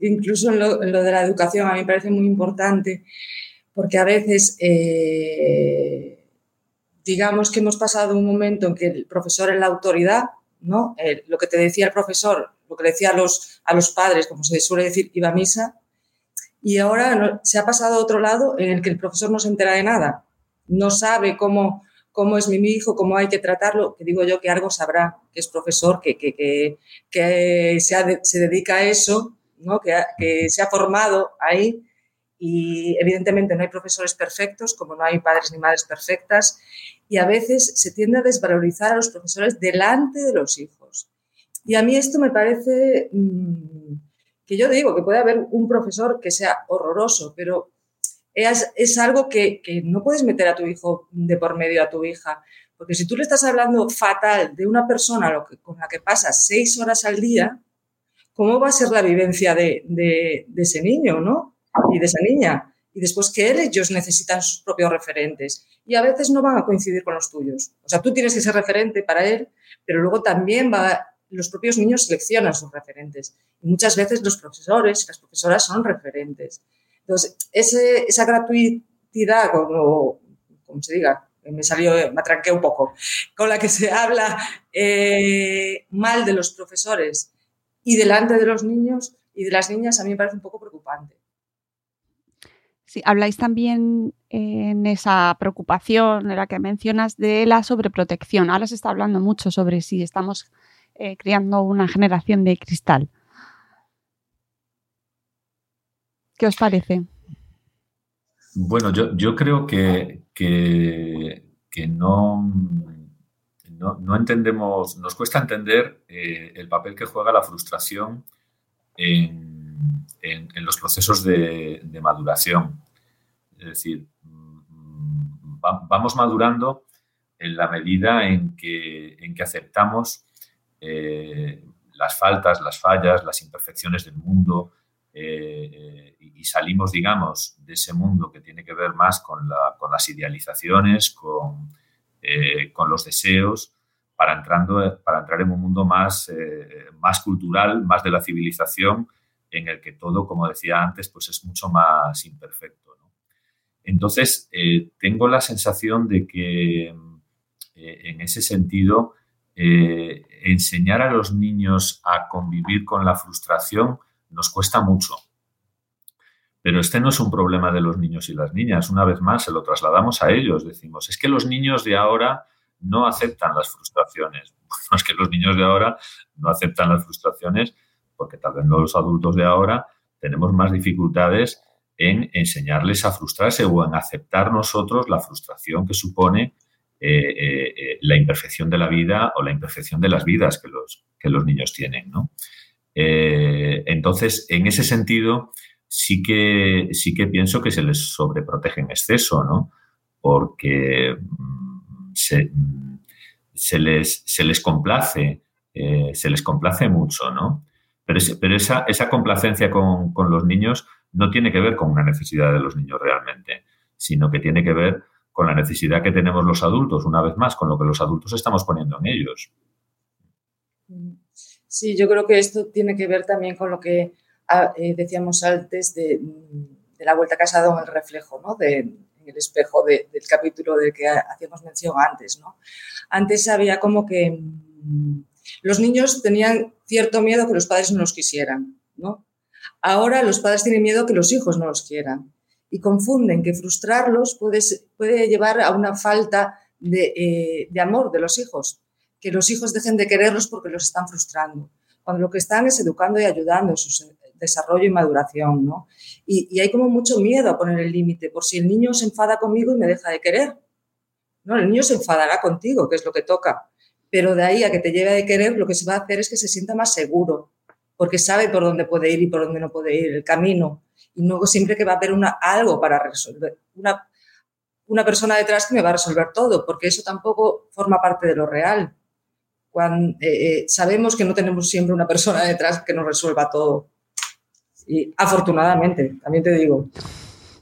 Incluso en lo, de la educación a mí me parece muy importante, porque a veces... Eh, digamos que hemos pasado un momento en que el profesor es la autoridad, ¿no? Eh, lo que te decía el profesor lo que decía a los, a los padres, como se suele decir, iba a misa, y ahora se ha pasado a otro lado en el que el profesor no se entera de nada, no sabe cómo, cómo es mi hijo, cómo hay que tratarlo, que digo yo que algo sabrá, que es profesor, que, que, que, se, se, dedica a eso, que, se ha formado ahí y evidentemente no hay profesores perfectos, como no hay padres ni madres perfectas, y a veces se tiende a desvalorizar a los profesores delante de los hijos. Y a mí esto me parece mm, que yo digo que puede haber un profesor que sea horroroso, pero es, algo que, no puedes meter a tu hijo de por medio a tu hija. Porque si tú le estás hablando fatal de una persona con la que pasas seis horas al día, ¿cómo va a ser la vivencia de, de, de ese niño, ¿no? Y de esa niña. Y después que ellos necesitan sus propios referentes. Y a veces no van a coincidir con los tuyos. O sea, tú tienes que ser referente para él, pero luego también va los propios niños seleccionan sus referentes. Y muchas veces los profesores las profesoras son referentes. Entonces, esa gratuidad, como, como se diga, me salió, me atranqué un poco, con la que se habla eh, mal de los profesores y delante de los niños y de las niñas, a mí me parece un poco preocupante. Sí, habláis también en esa preocupación en la que mencionas de la sobreprotección. Ahora se está hablando mucho sobre si estamos eh, creando una generación de cristal. ¿Qué os parece? Bueno, yo, creo que, no, no, entendemos, nos cuesta entender eh, el papel que juega la frustración en, los procesos de, maduración. Es decir, mm, vamos madurando en la medida en que, en que aceptamos eh, las faltas, las fallas, las imperfecciones del mundo, eh, y salimos, digamos, de ese mundo que tiene que ver más con, las idealizaciones, con, eh, con, los deseos, para, entrando, para entrar en un mundo más, eh, más cultural, más de la civilización, en el que todo, como decía antes, pues es mucho más imperfecto. Entonces, tengo la sensación de que en ese sentido, enseñar a los niños a convivir con la frustración nos cuesta mucho. Pero este no es un problema de los niños y las niñas. Una vez más, se lo trasladamos a ellos. Decimos, es que los niños de ahora no aceptan las frustraciones. *laughs* no es que los niños de ahora no aceptan las frustraciones porque tal vez los adultos de ahora tenemos más dificultades en enseñarles a frustrarse o en aceptar nosotros la frustración que supone eh, eh, eh, la imperfección de la vida o la imperfección de las vidas que los, que los niños tienen. entonces, en ese sentido, sí que, sí que pienso que se les sobreprotege en exceso, ¿no? Porque mm, mm, se, les, se les complace, eh, se les complace mucho, ¿no? Pero, pero esa, esa, complacencia con, con, los niños no tiene que ver con una necesidad de los niños realmente, sino que tiene que ver con la necesidad que tenemos los adultos, una vez más, con lo que los adultos estamos poniendo en ellos. Sí, yo creo que esto tiene que ver también con lo que eh, decíamos antes de, la vuelta casada en el reflejo, ¿no? En el espejo del capítulo del que hacíamos mención antes. Antes había como que mm, los niños tenían cierto miedo que los padres no los quisieran. Ahora los padres tienen miedo que los hijos no los quieran y confunden que frustrarlos puede, llevar a una falta de, eh, de amor de los hijos que los hijos dejen de quererlos porque los están frustrando, cuando lo que están es educando y ayudando en su desarrollo y maduración, ¿no? Y, hay como mucho miedo a poner el límite, por si el niño se enfada conmigo y me deja de querer. No, el niño se enfadará contigo, que es lo que toca, pero de ahí a que te lleve a querer, lo que se va a hacer es que se sienta más seguro, porque sabe por dónde puede ir y por dónde no puede ir, el camino. Y luego siempre que va a haber una, algo para resolver, una, una persona detrás que me va a resolver todo, porque eso tampoco forma parte de lo real. Cuando, eh, eh, sabemos que no tenemos siempre una persona detrás que nos resuelva todo. Y afortunadamente, también te digo.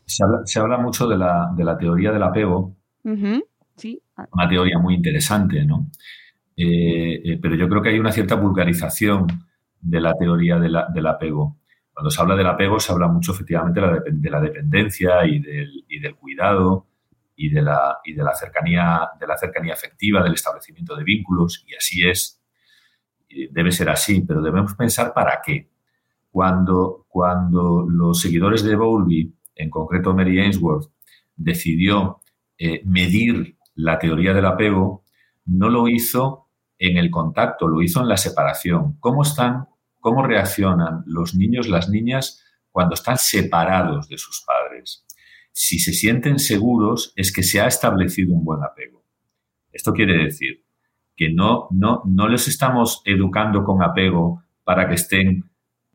Se habla, mucho de la, de la, teoría del apego. sí. Una teoría muy interesante, ¿no? Eh, pero yo creo que hay una cierta vulgarización de la teoría del apego. Cuando se habla del apego, se habla mucho efectivamente de la, de la dependencia y del, y del cuidado y de la, y de la, cercanía, de la cercanía afectiva, del establecimiento de vínculos, y así es, debe ser así, pero debemos pensar para qué. Cuando, cuando los seguidores de Bowlby, en concreto Mary Ainsworth, decidió eh, medir la teoría del apego, no lo hizo en el contacto, lo hizo en la separación. ¿Cómo están, cómo reaccionan los niños, las niñas cuando están separados de sus padres? si se sienten seguros es que se ha establecido un buen apego. Esto quiere decir que no, no, no les estamos educando con apego para que estén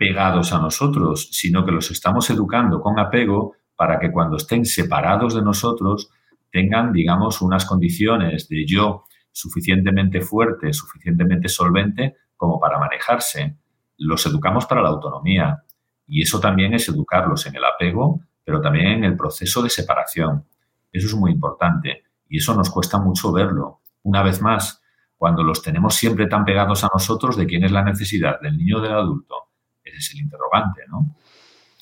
pegados a nosotros, sino que los estamos educando con apego para que cuando estén separados de nosotros tengan, digamos, unas condiciones de yo suficientemente fuerte, suficientemente solvente como para manejarse. Los educamos para la autonomía y eso también es educarlos en el apego pero también en el proceso de separación. Eso es muy importante y eso nos cuesta mucho verlo. Una vez más, cuando los tenemos siempre tan pegados a nosotros, ¿de quién es la necesidad? ¿Del niño o del adulto? Ese es el interrogante, ¿no?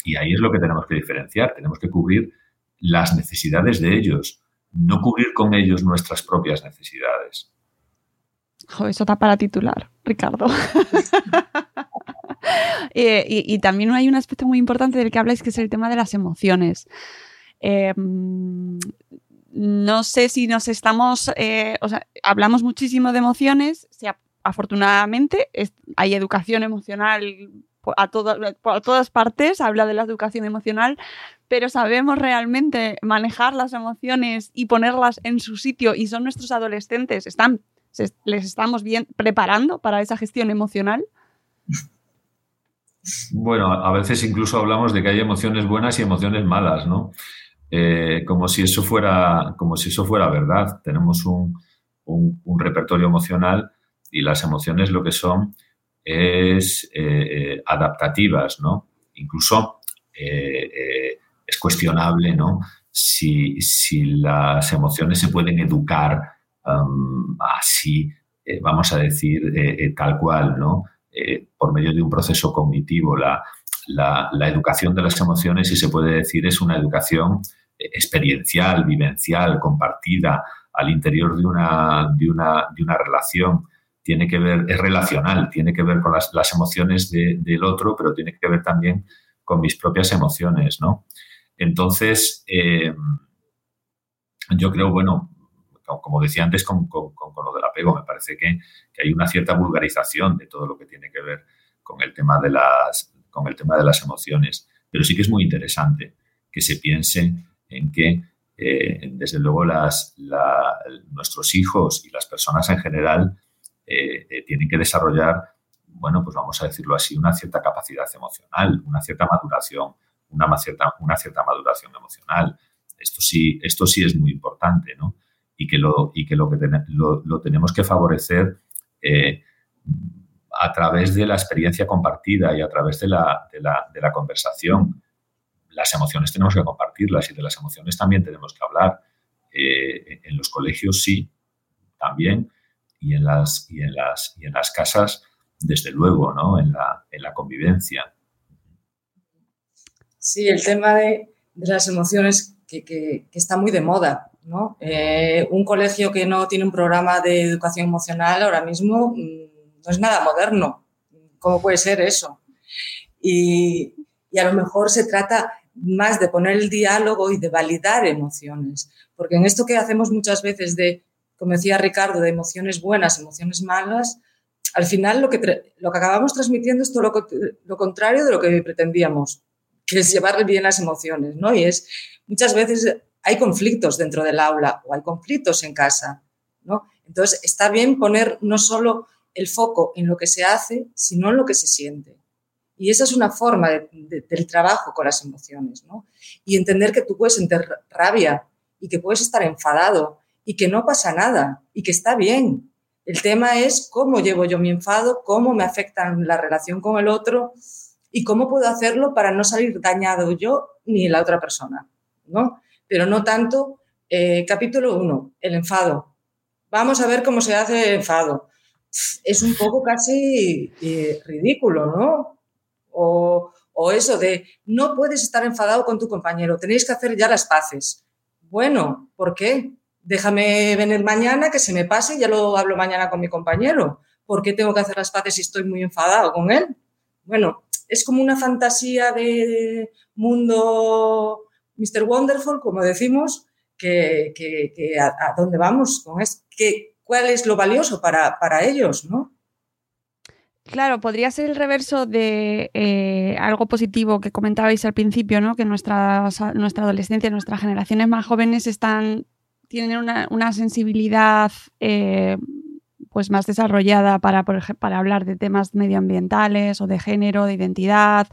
Y ahí es lo que tenemos que diferenciar. Tenemos que cubrir las necesidades de ellos, no cubrir con ellos nuestras propias necesidades. eso está para titular, Ricardo. *laughs* Eh, y, también hay un aspecto muy importante del que habláis, que es el tema de las emociones. Em, no sé si nos estamos, eh, o sea, hablamos muchísimo de emociones, afortunadamente hay educación emocional a, por todas partes, habla de la educación emocional, pero sabemos realmente manejar las emociones y ponerlas en su sitio y son nuestros adolescentes, están, les estamos bien preparando para esa gestión emocional. Bueno, a veces incluso hablamos de que hay emociones buenas y emociones malas, ¿no? Eh, como si eso fuera, como si eso fuera verdad. Tenemos un, repertorio emocional y las emociones lo que son es eh, eh, adaptativas, ¿no? Incluso es cuestionable, ¿no? Si, las emociones se pueden educar así, vamos a decir, tal cual, ¿no? por medio de un proceso cognitivo. La, la, educación de las emociones, si se puede decir, es una educación experiencial, vivencial, compartida al interior de una, de una, de una relación. Tiene que ver, es relacional, tiene que ver con las, emociones del otro, pero tiene que ver también con mis propias emociones, ¿no? Entonces, eh, yo creo, bueno, como decía antes con, lo del apego, me parece que, hay una cierta vulgarización de todo lo que tiene que ver con el tema de las, con el tema de las emociones. Pero sí que es muy interesante que se piense en que, eh, desde luego, nuestros hijos y las personas en general eh, eh, tienen que desarrollar, bueno, pues vamos a decirlo así, una cierta capacidad emocional, una cierta maduración, una cierta, una cierta maduración emocional. Esto sí, esto sí es muy importante, ¿no? Y que lo, y que lo, que lo, tenemos que favorecer a través de la experiencia compartida y a través de la, de la, conversación las emociones tenemos que compartirlas y de las emociones también tenemos que hablar. Eh, en los colegios sí, también, y en las, y en las, y en las casas, desde luego, ¿no? En la, en la convivencia. Sí, el tema de, las emociones que, que, está muy de moda, ¿no? Eh, un colegio que no tiene un programa de educación emocional ahora mismo mm, no es nada moderno. ¿Cómo puede ser eso? Y, y a lo mejor se trata más de poner el diálogo y de validar emociones. Porque en esto que hacemos muchas veces de, como decía Ricardo, de emociones buenas, emociones malas, al final lo que, lo que acabamos transmitiendo es todo lo, contrario de lo que pretendíamos, que es llevar bien las emociones, ¿no? Y es, muchas veces hay conflictos dentro del aula o hay conflictos en casa, ¿no? Entonces, está bien poner no solo el foco en lo que se hace, sino en lo que se siente. Y esa es una forma del trabajo con las emociones, ¿no? Y entender que tú puedes sentir rabia y que puedes estar enfadado y que no pasa nada y que está bien. El tema es cómo llevo yo mi enfado, cómo me afecta la relación con el otro y cómo puedo hacerlo para no salir dañado yo ni la otra persona, ¿no? Pero no tanto. Eh, capítulo 1, el enfado. Vamos a ver cómo se hace el enfado. Es un poco casi eh, ridículo, ¿no? O, eso de no puedes estar enfadado con tu compañero, tenéis que hacer ya las paces. Bueno, ¿por qué? Déjame venir mañana, que se me pase ya lo hablo mañana con mi compañero. ¿Por qué tengo que hacer las paces si estoy muy enfadado con él? Bueno, es como una fantasía de mundo Mr. Wonderful, como decimos, que, a, dónde vamos con esto, que, cuál es lo valioso para, para ellos, ¿no? Claro, podría ser el reverso de eh, algo positivo que comentabais al principio, ¿no? Que nuestra adolescencia, nuestras generaciones más jóvenes están, tienen una, sensibilidad eh, pues más desarrollada para, para hablar de temas medioambientales o de género, de identidad,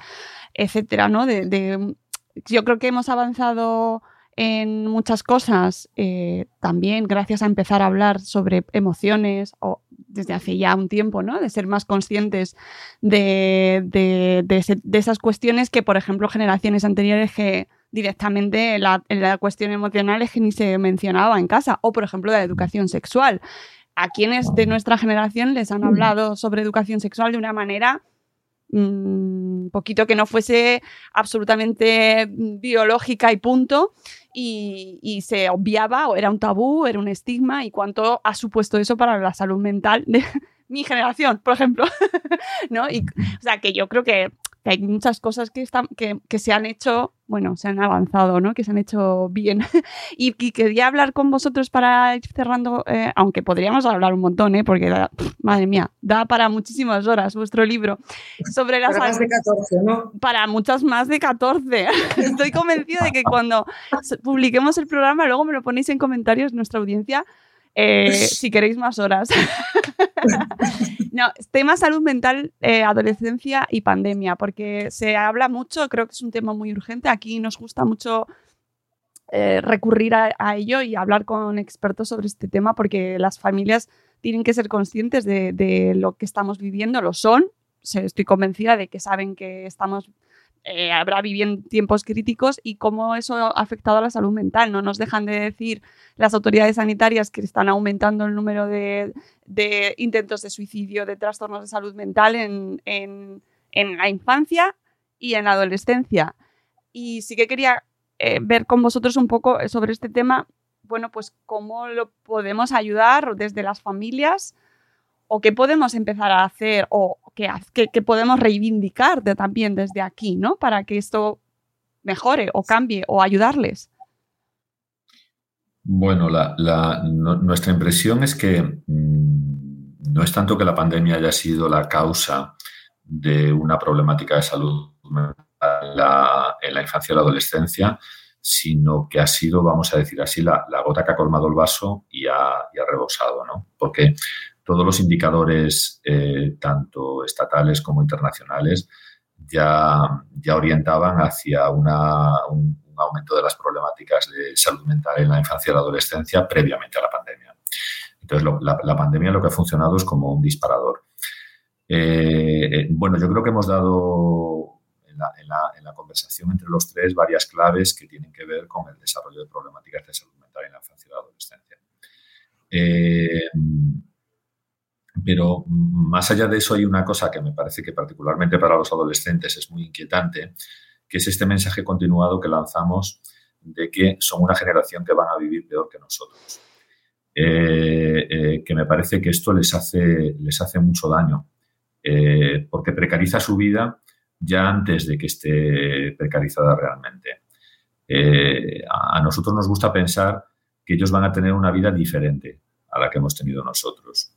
etcétera, ¿no? De, yo creo que hemos avanzado en muchas cosas, eh, también gracias a empezar a hablar sobre emociones o desde hace ya un tiempo, ¿no? De ser más conscientes de, esas cuestiones que, por ejemplo, generaciones anteriores que directamente la, la cuestión emocional es que ni se mencionaba en casa, o por ejemplo de la educación sexual. a quienes de nuestra generación les han hablado sobre educación sexual de una manera un mm, poquito que no fuese absolutamente biológica y punto, y, se obviaba o era un tabú, era un estigma, y cuánto ha supuesto eso para la salud mental de *laughs* mi generación, por ejemplo. *laughs* ¿No? Y, o sea, que yo creo que hay muchas cosas que, están, que, que, se han hecho, bueno, se han avanzado, ¿no? Que se han hecho bien. *laughs* y, quería hablar con vosotros para ir cerrando, eh, aunque podríamos hablar un montón, ¿eh? Porque, madre mía, da para muchísimas horas vuestro libro sobre las... Para más de 14, ¿no? Para muchas más de 14. *laughs* Estoy convencida de que cuando publiquemos el programa, luego me lo ponéis en comentarios nuestra audiencia eh, *laughs* si queréis más horas. *laughs* no, tema salud mental, eh, adolescencia y pandemia, porque se habla mucho, creo que es un tema muy urgente. Aquí nos gusta mucho eh, recurrir a, ello y hablar con expertos sobre este tema, porque las familias tienen que ser conscientes de, de lo que estamos viviendo, lo son. Estoy convencida de que saben que estamos eh, habrá vivido tiempos críticos y cómo eso ha afectado a la salud mental. No nos dejan de decir las autoridades sanitarias que están aumentando el número de, intentos de suicidio, de trastornos de salud mental en, la infancia y en la adolescencia. Y sí que quería eh, ver con vosotros un poco sobre este tema, bueno, pues cómo lo podemos ayudar desde las familias o qué podemos empezar a hacer o qué, podemos reivindicar también desde aquí, ¿no? Para que esto mejore o cambie o ayudarles. Bueno, nuestra impresión es que mm, no es tanto que la pandemia haya sido la causa de una problemática de salud en la infancia y la adolescencia, sino que ha sido, vamos a decir así, la, gota que ha colmado el vaso y ha, y ha rebosado, ¿no? Porque todos los indicadores, eh, tanto estatales como internacionales, ya, orientaban hacia un, aumento de las problemáticas de salud mental en la infancia y la adolescencia previamente a la pandemia. Entonces, la, pandemia lo que ha funcionado es como un disparador. Eh, eh, bueno, yo creo que hemos dado en la, conversación entre los tres varias claves que tienen que ver con el desarrollo de problemáticas de salud mental en la infancia y la adolescencia. Pero más allá de eso hay una cosa que me parece que particularmente para los adolescentes es muy inquietante, que es este mensaje continuado que lanzamos de que son una generación que van a vivir peor que nosotros. Eh, eh, que me parece que esto les hace, les hace mucho daño, eh, porque precariza su vida ya antes de que esté precarizada realmente. a nosotros nos gusta pensar que ellos van a tener una vida diferente a la que hemos tenido nosotros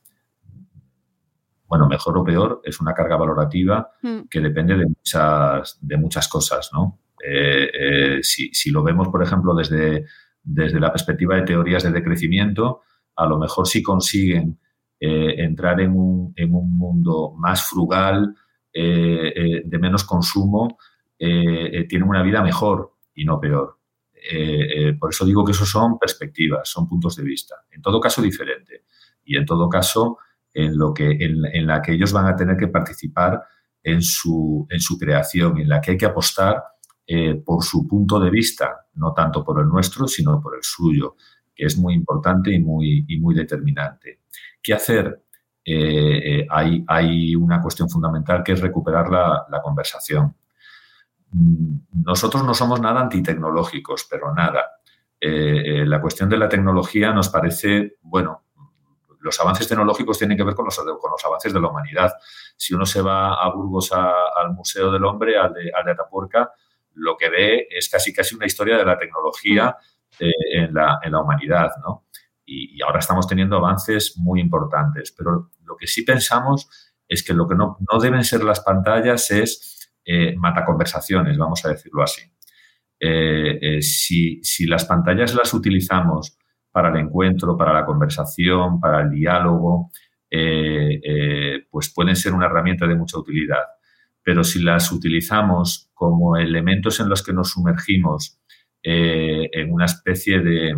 bueno, mejor o peor, es una carga valorativa hmm. que depende de muchas, de muchas cosas, ¿no? Eh, eh, si, lo vemos, por ejemplo, desde, desde la perspectiva de teorías de decrecimiento, a lo mejor si consiguen eh, entrar en un, en un, mundo más frugal, de menos consumo, tienen una vida mejor y no peor. por eso digo que eso son perspectivas, son puntos de vista. En todo caso, diferente. Y en todo caso, en, lo que, en, la que ellos van a tener que participar en su, en su creación, en la que hay que apostar eh, por su punto de vista, no tanto por el nuestro, sino por el suyo, que es muy importante y muy, y muy determinante. ¿Qué hacer? Eh, eh, hay, hay, una cuestión fundamental que es recuperar la, la conversación. Mm, nosotros no somos nada antitecnológicos, pero nada. la cuestión de la tecnología nos parece, bueno, los avances tecnológicos tienen que ver con los, con los avances de la humanidad. Si uno se va a Burgos al Museo del Hombre, al de, al de Atapuerca, lo que ve es casi casi una historia de la tecnología eh, en, la, en, la, humanidad, ¿no? Y, ahora estamos teniendo avances muy importantes, pero lo que sí pensamos es que lo que no, no deben ser las pantallas es eh, mataconversaciones, vamos a decirlo así. Eh, eh, si, si, las pantallas las utilizamos para el encuentro, para la conversación, para el diálogo, eh, eh, pues pueden ser una herramienta de mucha utilidad. Pero si las utilizamos como elementos en los que nos sumergimos eh, en una especie de,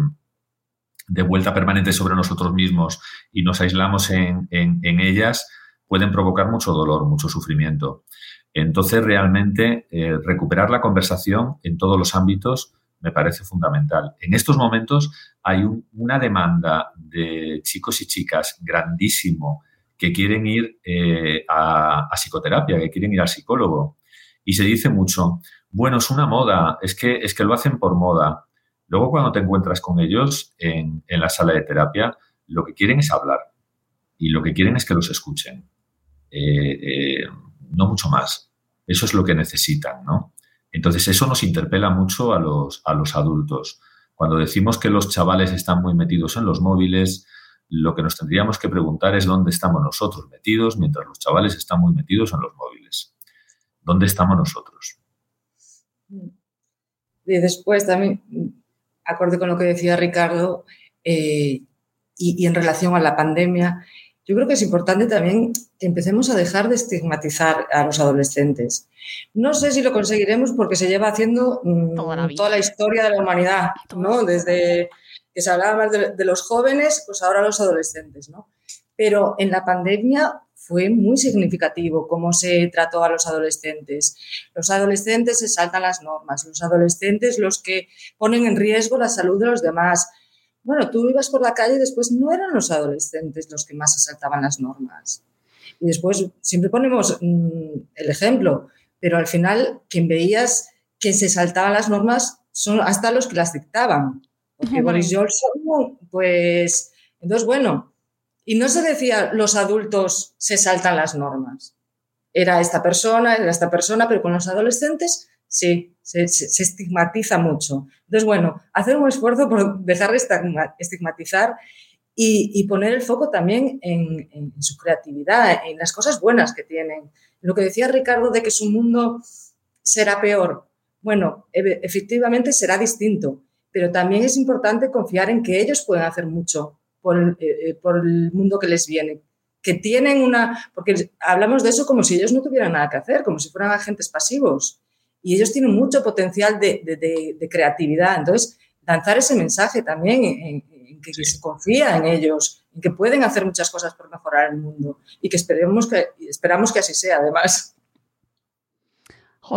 vuelta permanente sobre nosotros mismos y nos aislamos en, en ellas, pueden provocar mucho dolor, mucho sufrimiento. Entonces, realmente, recuperar la conversación en todos los ámbitos me parece fundamental. En estos momentos hay una demanda de chicos y chicas grandísimo que quieren ir eh, a, psicoterapia, que quieren ir al psicólogo. Y se dice mucho, bueno, es una moda, es que, es que lo hacen por moda. Luego cuando te encuentras con ellos en, la sala de terapia, lo que quieren es hablar y lo que quieren es que los escuchen. Eh, eh, no mucho más. Eso es lo que necesitan, ¿no? Entonces, eso nos interpela mucho a los, a los adultos. Cuando decimos que los chavales están muy metidos en los móviles, lo que nos tendríamos que preguntar es dónde estamos nosotros metidos mientras los chavales están muy metidos en los móviles. ¿Dónde estamos nosotros? Y después también, acorde con lo que decía Ricardo, eh, y, en relación a la pandemia, yo creo que es importante también que empecemos a dejar de estigmatizar a los adolescentes. No sé si lo conseguiremos porque se lleva haciendo mm, toda la, historia de la humanidad, ¿no? Desde que se hablaba más de, los jóvenes, pues ahora los adolescentes, ¿no? Pero en la pandemia fue muy significativo cómo se trató a los adolescentes. Los adolescentes se saltan las normas, los adolescentes los que ponen en riesgo la salud de los demás, bueno, tú ibas por la calle y después no eran los adolescentes los que más se saltaban las normas. Y después siempre ponemos mm, el ejemplo, pero al final quien veías que se saltaban las normas son hasta los que las dictaban. Porque *laughs* Boris Johnson, pues, entonces bueno, y no se decía los adultos se saltan las normas. Era esta persona, era esta persona, pero con los adolescentes sí, se, estigmatiza mucho. Entonces, bueno, hacer un esfuerzo por dejar de estigmatizar y, poner el foco también en, su creatividad, en las cosas buenas que tienen. Lo que decía Ricardo de que su mundo será peor. Bueno, efectivamente será distinto, pero también es importante confiar en que ellos pueden hacer mucho por el, eh, eh, mundo que les viene, que tienen una, porque hablamos de eso como si ellos no tuvieran nada que hacer, como si fueran agentes pasivos y ellos tienen mucho potencial de, creatividad. Entonces, lanzar ese mensaje también en, que, se confía en ellos, en que pueden hacer muchas cosas por mejorar el mundo y que esperemos que, esperamos que así sea, además.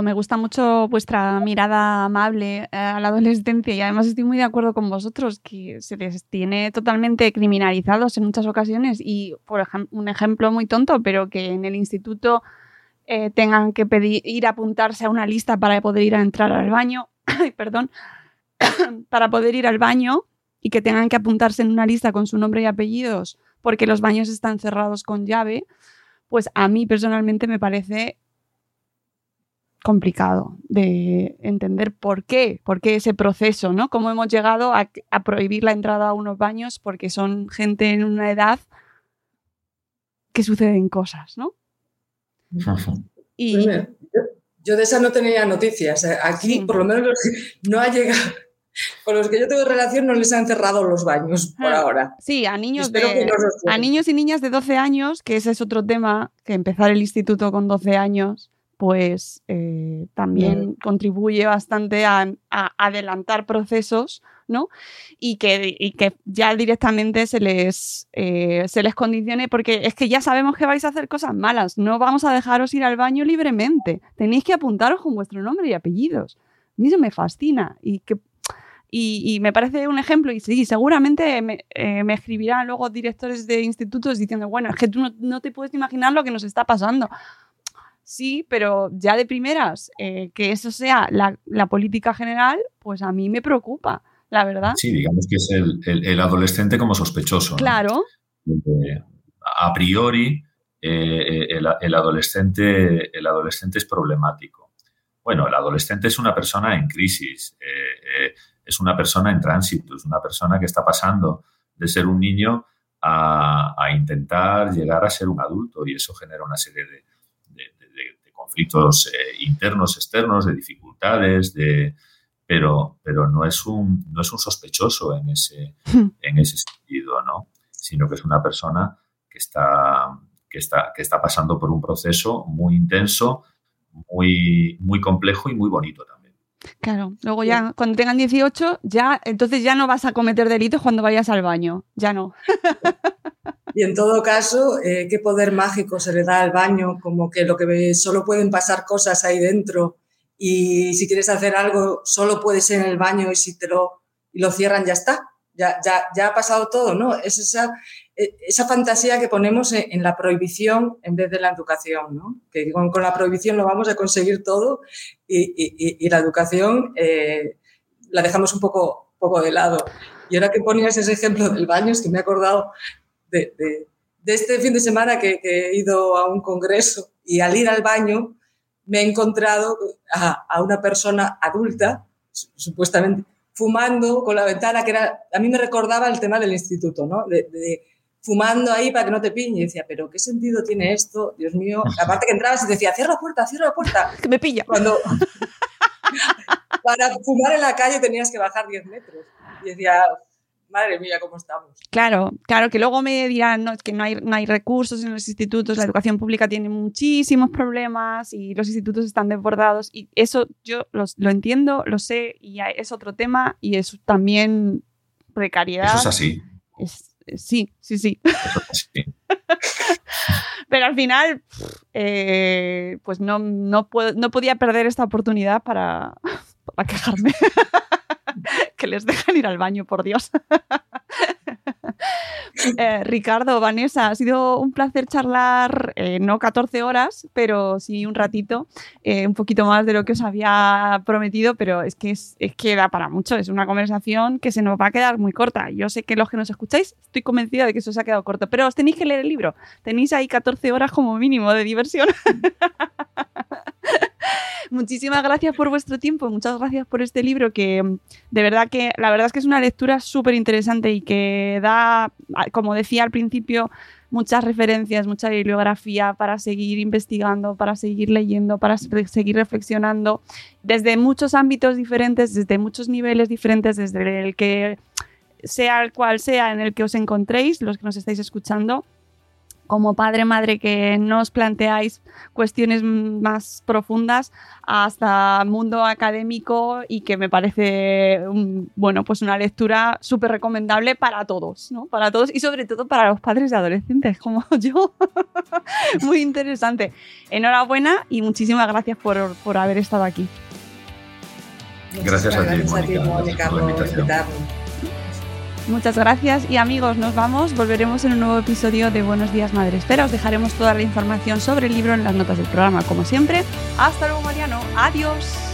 me gusta mucho vuestra mirada amable eh, a la adolescencia y además estoy muy de acuerdo con vosotros que se les tiene totalmente criminalizados en muchas ocasiones y, por ejemplo, un ejemplo muy tonto, pero que en el instituto eh, tengan que pedir, ir a apuntarse a una lista para poder ir a entrar al baño, *coughs* perdón, *coughs* para poder ir al baño y que tengan que apuntarse en una lista con su nombre y apellidos porque los baños están cerrados con llave, pues a mí personalmente me parece complicado de entender por qué, por qué ese proceso, ¿no? Cómo hemos llegado a, a prohibir la entrada a unos baños porque son gente en una edad que suceden cosas, ¿no? *laughs* Y... yo, de esa no tenía noticias. Aquí, por lo menos, *laughs* no ha llegado. Con los que yo tengo relación no les han cerrado los baños por ah, ahora. Sí, a niños, a niños y niñas de 12 años, que ese es otro tema, que empezar el instituto con 12 años, pues eh, también contribuye bastante a, adelantar procesos, ¿no? Y que, que ya directamente se les, eh, se les condicione, porque es que ya sabemos que vais a hacer cosas malas, no vamos a dejaros ir al baño libremente, tenéis que apuntaros con vuestro nombre y apellidos. A mí eso me fascina y que y, me parece un ejemplo, y sí, seguramente me, eh, me, escribirán luego directores de institutos diciendo, bueno, es que tú no, no, te puedes imaginar lo que nos está pasando sí, pero ya de primeras, eh, que eso sea la, política general, pues a mí me preocupa, la verdad. Sí, digamos que es el, adolescente como sospechoso. Claro. a priori, eh, el, adolescente, el adolescente es problemático. Bueno, el adolescente es una persona en crisis, eh, es una persona en tránsito, es una persona que está pasando de ser un niño a, a intentar llegar a ser un adulto y eso genera una serie de, conflictos eh, internos, externos, de dificultades, de, pero, pero no, es un, no es un sospechoso en ese, hmm. en ese sentido, ¿no? sino que es una persona que está, que, está, que está pasando por un proceso muy intenso, muy, muy complejo y muy bonito también. Claro, luego ya cuando tengan 18, ya entonces ya no vas a cometer delitos cuando vayas al baño, ya no. *laughs* Y en todo caso, eh, ¿qué poder mágico se le da al baño? Como que lo que solo pueden pasar cosas ahí dentro y si quieres hacer algo solo puede ser en el baño y si te lo, y lo cierran ya está. Ya, ya, ya ha pasado todo, ¿no? Es esa, e, esa fantasía que ponemos en, la prohibición en vez de la educación, ¿no? Que con, con la prohibición lo vamos a conseguir todo y, y, y la educación eh, la dejamos un poco, poco de lado. Y ahora que ponías ese ejemplo del baño, es que me he acordado de, de, de este fin de semana que, que, he ido a un congreso y al ir al baño me he encontrado a, a una persona adulta, supuestamente, fumando con la ventana, que era, a mí me recordaba el tema del instituto, ¿no? De, de, fumando ahí para que no te piñe. Y decía, pero ¿qué sentido tiene esto? Dios mío. *laughs* Aparte que entrabas y decía, cierra la puerta, cierra la puerta. *laughs* Que me pilla. Cuando *laughs* para fumar en la calle tenías que bajar 10 metros. Y decía, madre mía, ¿cómo estamos? Claro, claro, que luego me dirán, no, es que no hay, no hay recursos en los institutos, la educación pública tiene muchísimos problemas y los institutos están desbordados y eso yo los, lo entiendo, lo sé y es otro tema y es también precariedad. Eso es así. Es, sí, sí, sí. Eso es así. *laughs* Pero al final, eh, pues no, no, puedo, no podía perder esta oportunidad para, *laughs* para quejarme. *laughs* que les dejan ir al baño, por Dios. *laughs* eh, Ricardo, Vanessa, ha sido un placer charlar, eh, no 14 horas, pero sí un ratito, eh, un poquito más de lo que os había prometido, pero es que, es, es, que da para mucho, es una conversación que se nos va a quedar muy corta. Yo sé que los que nos escucháis, estoy convencida de que eso se ha quedado corto, pero os tenéis que leer el libro, tenéis ahí 14 horas como mínimo de diversión. *laughs* *laughs* Muchísimas gracias por vuestro tiempo, muchas gracias por este libro que de verdad que la verdad es que es una lectura súper interesante y que da, como decía al principio, muchas referencias, mucha bibliografía para seguir investigando, para seguir leyendo, para seguir reflexionando desde muchos ámbitos diferentes, desde muchos niveles diferentes, desde el que sea el cual sea en el que os encontréis, los que nos estáis escuchando como padre, madre, que no os planteáis cuestiones más profundas hasta mundo académico y que me parece, un, bueno, pues una lectura súper recomendable para todos, ¿no? Para todos y sobre todo para los padres de adolescentes como *laughs* yo. Muy interesante. Enhorabuena y muchísimas gracias por, por haber estado aquí. Gracias, gracias a ti, Mónica, Mónica por la invitación. Muchas gracias y amigos, nos vamos. Volveremos en un nuevo episodio de Buenos Días Madre Espera. Os dejaremos toda la información sobre el libro en las notas del programa, como siempre. Hasta luego, Mariano. Adiós.